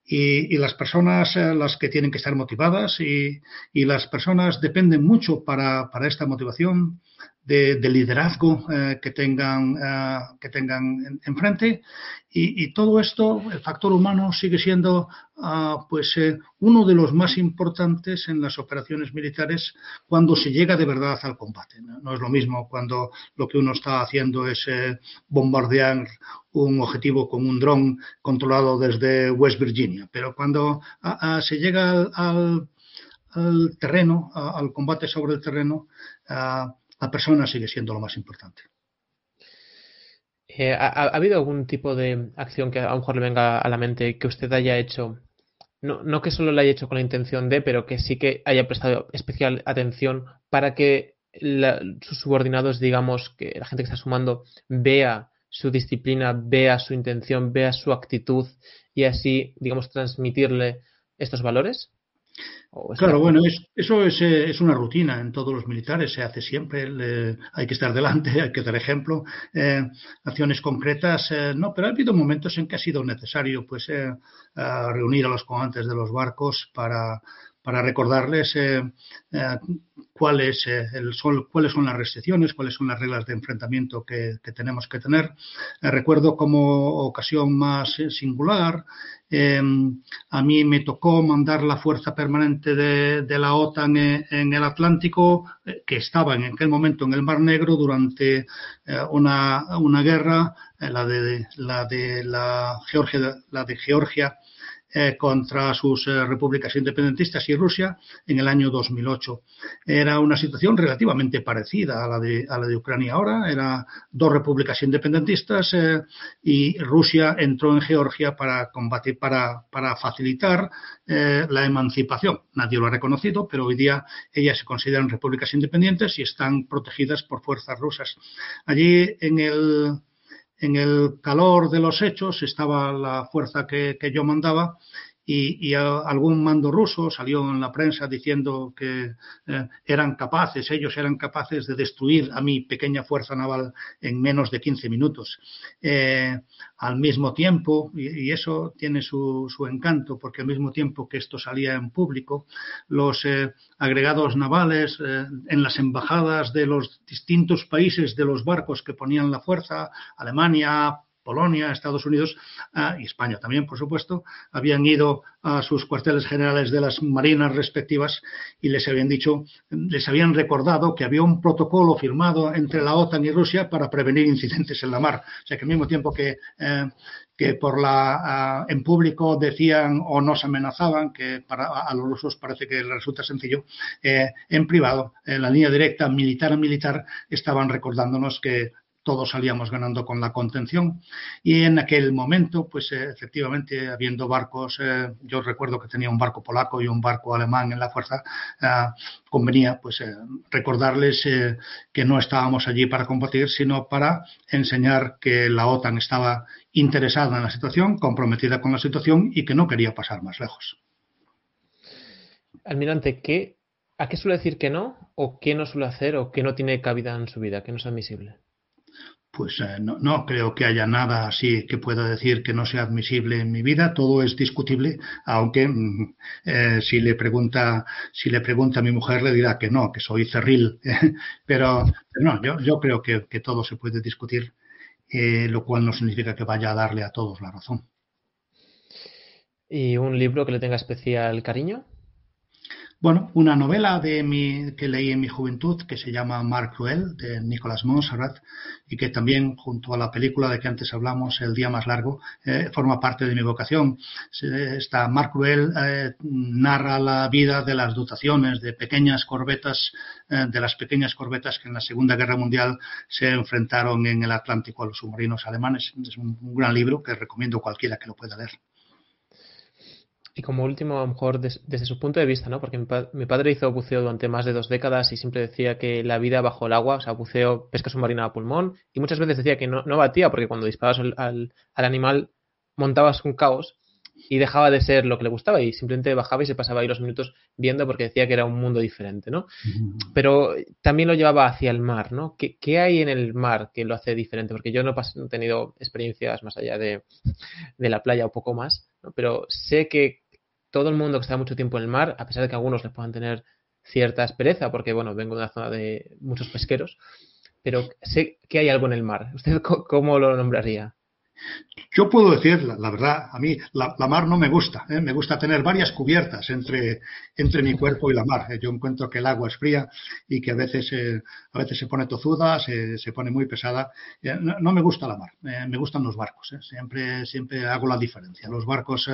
Y, las personas eh, las que tienen que estar motivadas y, las personas dependen mucho para, para esta motivación de, liderazgo eh, que tengan, eh, que tengan enfrente. Y, todo esto, el factor humano sigue siendo ah, pues eh, uno de los más importantes en las operaciones militares cuando se llega de verdad al combate. No, es lo mismo cuando lo que uno está haciendo es bombardear un objetivo con un dron controlado desde West Virginia, pero cuando ah, ah, se llega al, al terreno, al combate sobre el terreno, la persona sigue siendo lo más importante. Eh, ¿ha, habido algún tipo de acción que a lo mejor le venga a la mente que usted haya hecho? No que solo la haya hecho con la intención de, pero que sí que haya prestado especial atención para que sus subordinados, digamos, que la gente que está sumando, vea su disciplina, vea su intención, vea su actitud y así, digamos, transmitirle estos valores? Claro, bueno, eso eh, es, una rutina en todos los militares, se hace siempre, hay que estar delante, *laughs* hay que dar ejemplo, eh, acciones concretas, eh, no, pero ha habido momentos en que ha sido necesario pues reunir a los comandantes de los barcos para, para recordarles eh, eh, cuáles, eh, son, cuáles son las restricciones, cuáles son las reglas de enfrentamiento que, tenemos que tener. recuerdo como ocasión más singular, em, a mí me tocó mandar la fuerza permanente de, la OTAN en, el Atlántico, que estaba en aquel momento en el Mar Negro durante una, guerra, la de la de la la de Georgia eh, contra sus eh, repúblicas independentistas y Rusia en el año 2008. Era una situación relativamente parecida a la de, a la de Ucrania ahora. Era dos repúblicas independentistas y Rusia entró en Georgia para combatir, para, para facilitar la emancipación. Nadie lo ha reconocido, pero hoy día ellas se consideran repúblicas independientes y están protegidas por fuerzas rusas. Allí en el en el calor de los hechos estaba la fuerza que, yo mandaba y, algún mando ruso salió en la prensa diciendo que eh, eran capaces, ellos eran capaces de destruir a mi pequeña fuerza naval en menos de 15 minutos. Eh, al mismo tiempo, y, eso tiene su, encanto, porque al mismo tiempo que esto salía en público, los eh, agregados navales en las embajadas de los distintos países de los barcos que ponían la fuerza, Alemania, Polonia, Estados Unidos ah, y España también, por supuesto, habían ido a sus cuarteles generales de las marinas respectivas y les habían dicho, les habían recordado que había un protocolo firmado entre la OTAN y Rusia para prevenir incidentes en la mar. O sea que al mismo tiempo que, eh, por la, ah, en público decían o nos amenazaban, que para, a los rusos parece que resulta sencillo, eh, en privado, en la línea directa militar a militar, estaban recordándonos que todos salíamos ganando con la contención y en aquel momento, pues eh, efectivamente, habiendo barcos, eh, yo recuerdo que tenía un barco polaco y un barco alemán en la fuerza, eh, convenía pues recordarles que no estábamos allí para combatir, sino para enseñar que la OTAN estaba interesada en la situación, comprometida con la situación y que no quería pasar más lejos. Almirante, ¿qué, ¿a qué suele decir que no? ¿O qué no suele hacer? ¿O qué no tiene cabida en su vida? ¿Qué no es admisible? Pues eh, no, creo que haya nada así que pueda decir que no sea admisible en mi vida. Todo es discutible, aunque mm, eh, si le pregunta si le pregunta a mi mujer le dirá que no, que soy cerril. *laughs* pero, no, yo, creo que, todo se puede discutir, eh, lo cual no significa que vaya a darle a todos la razón. ¿Y un libro que le tenga especial cariño? Bueno, una novela de mi, que leí en mi juventud que se llama Mar Cruel, de Nicolas Monserrat, y que también, junto a la película de que antes hablamos, El Día Más Largo, eh, forma parte de mi vocación. Esta Mar Cruel eh, narra la vida de las dotaciones de pequeñas corbetas, eh, de las pequeñas corbetas que en la Segunda Guerra Mundial se enfrentaron en el Atlántico a los submarinos alemanes. Es un gran libro que recomiendo a cualquiera que lo pueda leer. Y como último, a lo mejor desde su punto de vista, ¿no? Porque mi, padre hizo buceo durante más de dos décadas y siempre decía que la vida bajo el agua, o sea, buceo, pesca submarina a pulmón, y muchas veces decía que no, no batía porque cuando disparabas al, al, animal montabas un caos y dejaba de ser lo que le gustaba y simplemente bajaba y se pasaba ahí los minutos viendo porque decía que era un mundo diferente, ¿no? Pero también lo llevaba hacia el mar, ¿no? ¿Qué, ¿Qué, hay en el mar que lo hace diferente? Porque yo no, he tenido experiencias más allá de, de la playa o poco más, ¿no? pero sé que todo el mundo que está mucho tiempo en el mar, a pesar de que algunos les puedan tener cierta aspereza, porque bueno, vengo de una zona de muchos pesqueros, pero sé que hay algo en el mar. ¿Usted cómo lo nombraría? Yo puedo decir, la, verdad, a mí la, mar no me gusta. ¿eh? Me gusta tener varias cubiertas entre, entre mi cuerpo y la mar. ¿eh? Yo encuentro que el agua es fría y que a veces, eh, a veces se pone tozuda, se, se pone muy pesada. No, me gusta la mar, me gustan los barcos. Siempre, siempre hago la diferencia. Los barcos,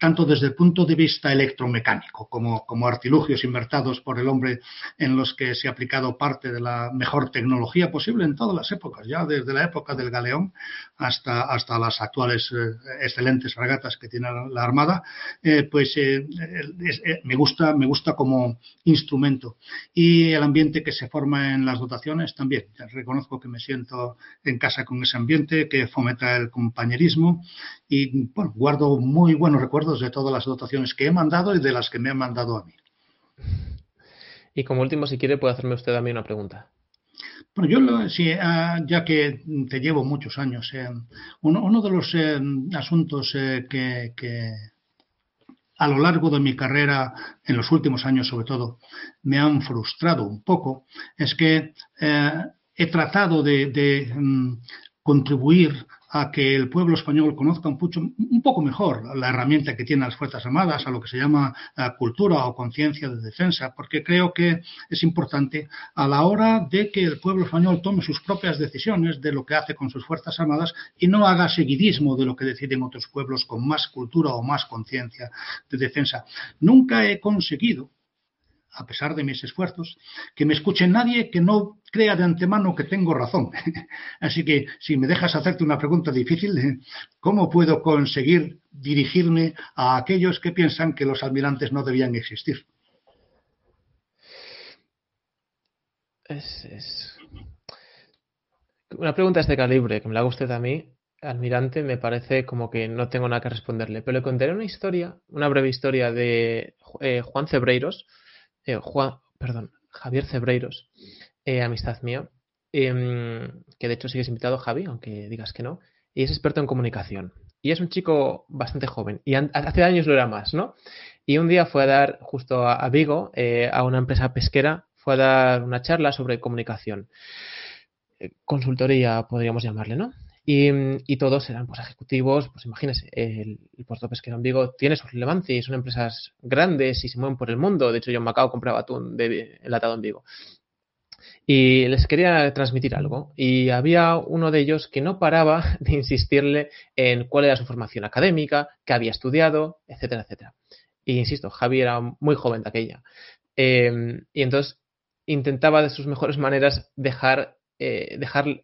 tanto desde el punto de vista electromecánico como, como artilugios invertidos por el hombre en los que se ha aplicado parte de la mejor tecnología posible en todas las épocas, ya desde la época del galeón hasta, hasta las actuales eh, excelentes fragatas que tiene la Armada, eh, pues eh, me, gusta, me gusta como instrumento. Y el ambiente que se forma en las dotaciones también. Reconozco que me siento en casa con ese ambiente que fomenta el compañerismo y guardo muy buenos recuerdos de todas las dotaciones que he mandado y de las que me han mandado a mí. Y como último, si quiere, puede hacerme usted a mí una pregunta. Bueno, yo, sí, ah, ya que te llevo muchos años, eh, uno, de los eh, asuntos eh, que, a lo largo de mi carrera, en los últimos años sobre todo, me han frustrado un poco, es que he tratado de, mm, contribuir a que el pueblo español conozca un, poco mejor la herramienta que tienen las Fuerzas Armadas, a lo que se llama eh, cultura o conciencia de defensa, porque creo que es importante a la hora de que el pueblo español tome sus propias decisiones de lo que hace con sus Fuerzas Armadas y no haga seguidismo de lo que deciden otros pueblos con más cultura o más conciencia de defensa. Nunca he conseguido a pesar de mis esfuerzos, que me escuche nadie que no crea de antemano que tengo razón. *laughs* Así que si me dejas hacerte una pregunta difícil, ¿cómo puedo conseguir dirigirme a aquellos que piensan que los almirantes no debían existir? Es, Una pregunta de este calibre, que me la haga usted a mí, almirante, me parece como que no tengo nada que responderle. Pero le contaré una historia, una breve historia de eh, Juan Cebreiros, eh, Juan, perdón, Javier Cebreiros, eh, amistad mía, em, que de hecho sigues invitado, Javi, aunque digas que no, y es experto en comunicación. Y es un chico bastante joven, y hace años lo era más, ¿no? Y un día fue a dar, justo a, Vigo, eh, a una empresa pesquera, fue a dar una charla sobre comunicación. consultoría, podríamos llamarle, ¿no? Y, todos eran pues ejecutivos, pues imagínense, el, puerto pesquero en Vigo tiene su relevancia y son empresas grandes y se mueven por el mundo. De hecho, yo en Macao compraba atún de, enlatado en Vigo. Y les quería transmitir algo. Y había uno de ellos que no paraba *laughs* de insistirle en cuál era su formación académica, qué había estudiado, etcétera, etcétera. Y insisto, Javi era muy joven de aquella. Eh, y entonces intentaba de sus mejores maneras dejar, eh, dejar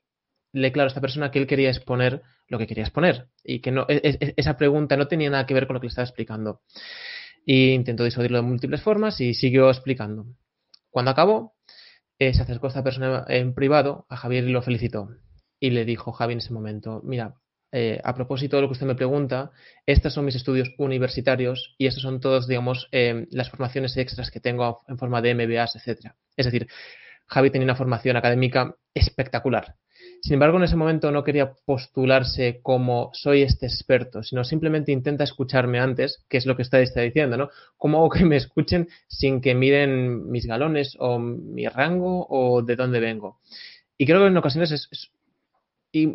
le claro a esta persona que él quería exponer lo que quería exponer y que no, e, e, esa pregunta no tenía nada que ver con lo que le estaba explicando. Y intentó disuadirlo de múltiples formas y siguió explicando. Cuando acabó, eh, se acercó a esta persona en privado a Javier y lo felicitó. Y le dijo Javi en ese momento, mira, eh, a propósito de lo que usted me pregunta, estos son mis estudios universitarios y estos son todos, digamos, eh, las formaciones extras que tengo en forma de MBAs, etcétera. Es decir, Javi tenía una formación académica espectacular. Sin embargo, en ese momento no quería postularse como soy este experto, sino simplemente intenta escucharme antes, que es lo que está, diciendo, ¿no? ¿Cómo hago que me escuchen sin que miren mis galones o mi rango o de dónde vengo? Y creo que en ocasiones es,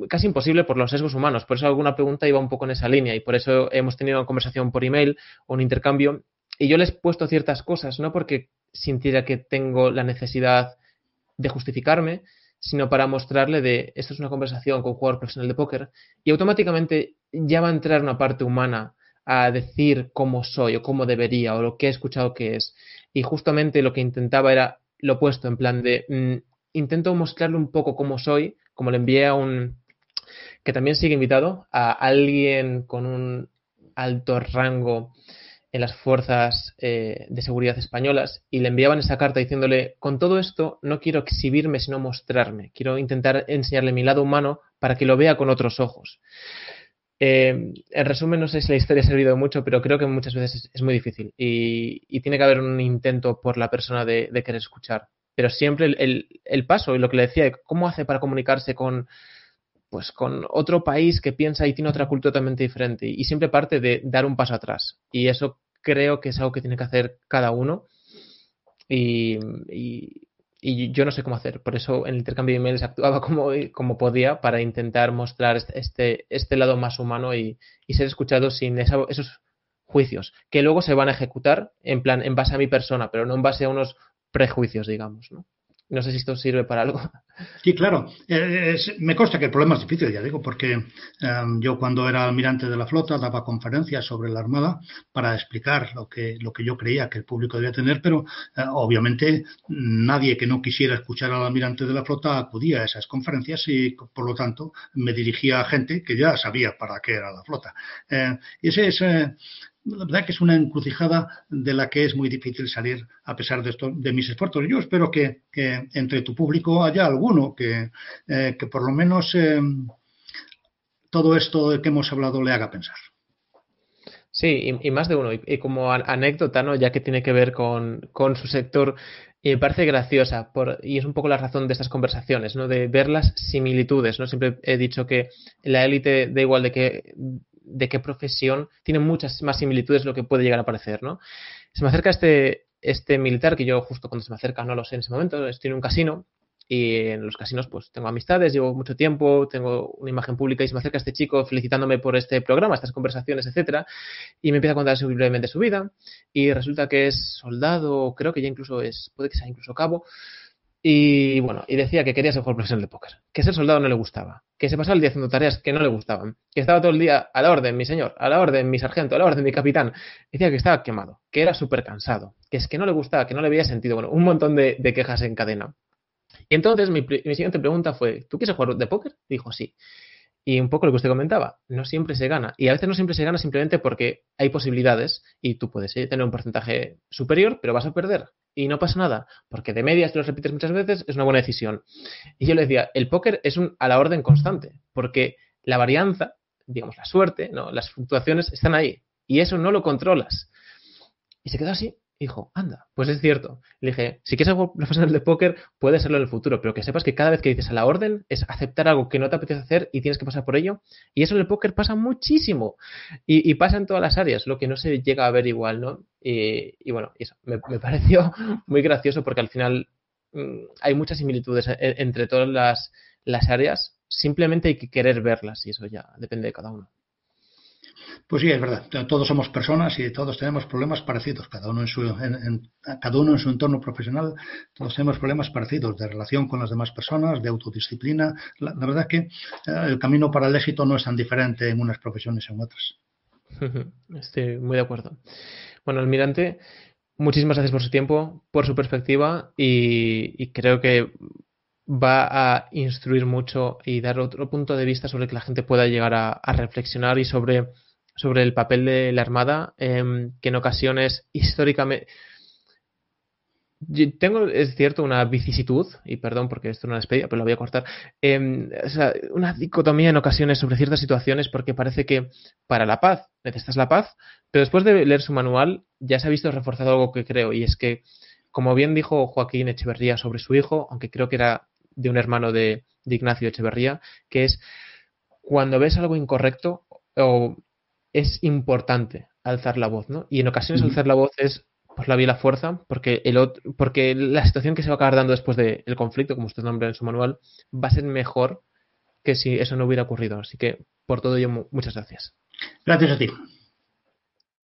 casi imposible por los sesgos humanos. Por eso alguna pregunta iba un poco en esa línea y por eso hemos tenido una conversación por email o un intercambio y yo les he puesto ciertas cosas, no porque sintiera que tengo la necesidad de justificarme, sino para mostrarle de esto es una conversación con un jugador profesional de póker y automáticamente ya va a entrar una parte humana a decir cómo soy o cómo debería o lo que he escuchado que es. Y justamente lo que intentaba era lo opuesto, en plan de mm, intento mostrarle un poco cómo soy, como le envié a un que también sigue invitado, a alguien con un alto rango en las fuerzas eh, de seguridad españolas y le enviaban esa carta diciéndole, con todo esto no quiero exhibirme sino mostrarme, quiero intentar enseñarle mi lado humano para que lo vea con otros ojos. Eh, en resumen, no sé si la historia ha servido mucho, pero creo que muchas veces es, muy difícil y, tiene que haber un intento por la persona de, querer escuchar. Pero siempre el, paso y lo que le decía, cómo hace para comunicarse con, pues con otro país que piensa y tiene otra cultura totalmente diferente. Y siempre parte de dar un paso atrás. Y eso creo que es algo que tiene que hacer cada uno. Y, yo no sé cómo hacer. Por eso en el intercambio de emails actuaba *laughs* como, como podía para intentar mostrar este, este, lado más humano y, ser escuchado sin esos juicios, que luego se van a ejecutar en plan, en base a mi persona, pero no en base a unos prejuicios, digamos, ¿no? No sé si esto sirve para algo. *laughs* Sí, claro. Eh, me consta que el problema es difícil, ya digo, porque em, yo cuando era almirante de la flota daba conferencias sobre la Armada para explicar lo que, lo que yo creía que el público debía tener, pero eh, obviamente nadie que no quisiera escuchar al almirante de la flota acudía a esas conferencias y por lo tanto me dirigía a gente que ya sabía para qué era la flota. Eh, y ese es la verdad que es una encrucijada de la que es muy difícil salir a pesar de, esto, de mis esfuerzos. Yo espero que, entre tu público haya alguno que, eh, que por lo menos eh, todo esto de que hemos hablado le haga pensar. Sí, y, más de uno. Y, como anécdota, ¿no? ya que tiene que ver con, con su sector, me parece graciosa por, y es un poco la razón de estas conversaciones, ¿no? de ver las similitudes. ¿no? Siempre he dicho que la élite da igual de que de qué profesión, tiene muchas más similitudes de lo que puede llegar a parecer, ¿no? Se me acerca este, este militar, que yo justo cuando se me acerca no lo sé en ese momento, estoy en un casino, y en los casinos pues tengo amistades, llevo mucho tiempo, tengo una imagen pública y se me acerca este chico felicitándome por este programa, estas conversaciones, etcétera, y me empieza a contar brevemente su vida y resulta que es soldado, creo que ya incluso es, puede que sea incluso cabo, y bueno, y decía que quería ser jugador profesional de póker, que ser soldado no le gustaba, que se pasaba el día haciendo tareas que no le gustaban, que estaba todo el día a la orden, mi señor, a la orden, mi sargento, a la orden, mi capitán. Decía que estaba quemado, que era súper cansado, que es que no le gustaba, que no le veía sentido. Bueno, un montón de, quejas en cadena. Y entonces mi, mi, siguiente pregunta fue, ¿tú quieres jugar de póker? Dijo, sí. Y un poco lo que usted comentaba, no siempre se gana. Y a veces no siempre se gana simplemente porque hay posibilidades y tú puedes eh, tener un porcentaje superior, pero vas a perder. Y no pasa nada, porque de medias te lo repites muchas veces, es una buena decisión. Y yo le decía, el póker es un a la orden constante, porque la varianza, digamos, la suerte, ¿no? las fluctuaciones están ahí. Y eso no lo controlas. Y se quedó así dijo, anda, pues es cierto. Le dije, si quieres algo profesional de póker, puede serlo en el futuro, pero que sepas que cada vez que dices a la orden es aceptar algo que no te apetece hacer y tienes que pasar por ello. Y eso en el póker pasa muchísimo. Y, pasa en todas las áreas, lo que no se llega a ver igual, ¿no? Y, bueno, eso me, *laughs* pareció muy gracioso porque al final mm, hay muchas similitudes e, entre todas las, las áreas. Simplemente hay que querer verlas y eso ya depende de cada uno. Pues sí, es verdad. Todos somos personas y todos tenemos problemas parecidos. Cada uno en su, cada uno en su entorno profesional, todos tenemos problemas parecidos de relación con las demás personas, de autodisciplina. La, verdad es que eh, el camino para el éxito no es tan diferente en unas profesiones y en otras. *laughs* Estoy muy de acuerdo. Bueno, almirante, muchísimas gracias por su tiempo, por su perspectiva y, creo que va a instruir mucho y dar otro punto de vista sobre que la gente pueda llegar a reflexionar y sobre sobre el papel de la Armada, em, que en ocasiones históricamente... tengo, es cierto, una vicisitud, y perdón porque esto no es despedida, pero lo voy a cortar, em, o sea, una dicotomía en ocasiones sobre ciertas situaciones porque parece que para la paz necesitas la paz, pero después de leer su manual ya se ha visto reforzado algo que creo, y es que, como bien dijo Joaquín Echeverría sobre su hijo, aunque creo que era de un hermano de, de Ignacio Echeverría, que es cuando ves algo incorrecto o es importante alzar la voz, ¿no? Y en ocasiones alzar la voz es pues la vía la fuerza, porque el otro, porque la situación que se va a acabar dando después del conflicto, como usted nombra en su manual, va a ser mejor que si eso no hubiera ocurrido. Así que por todo ello, muchas gracias. Gracias a ti.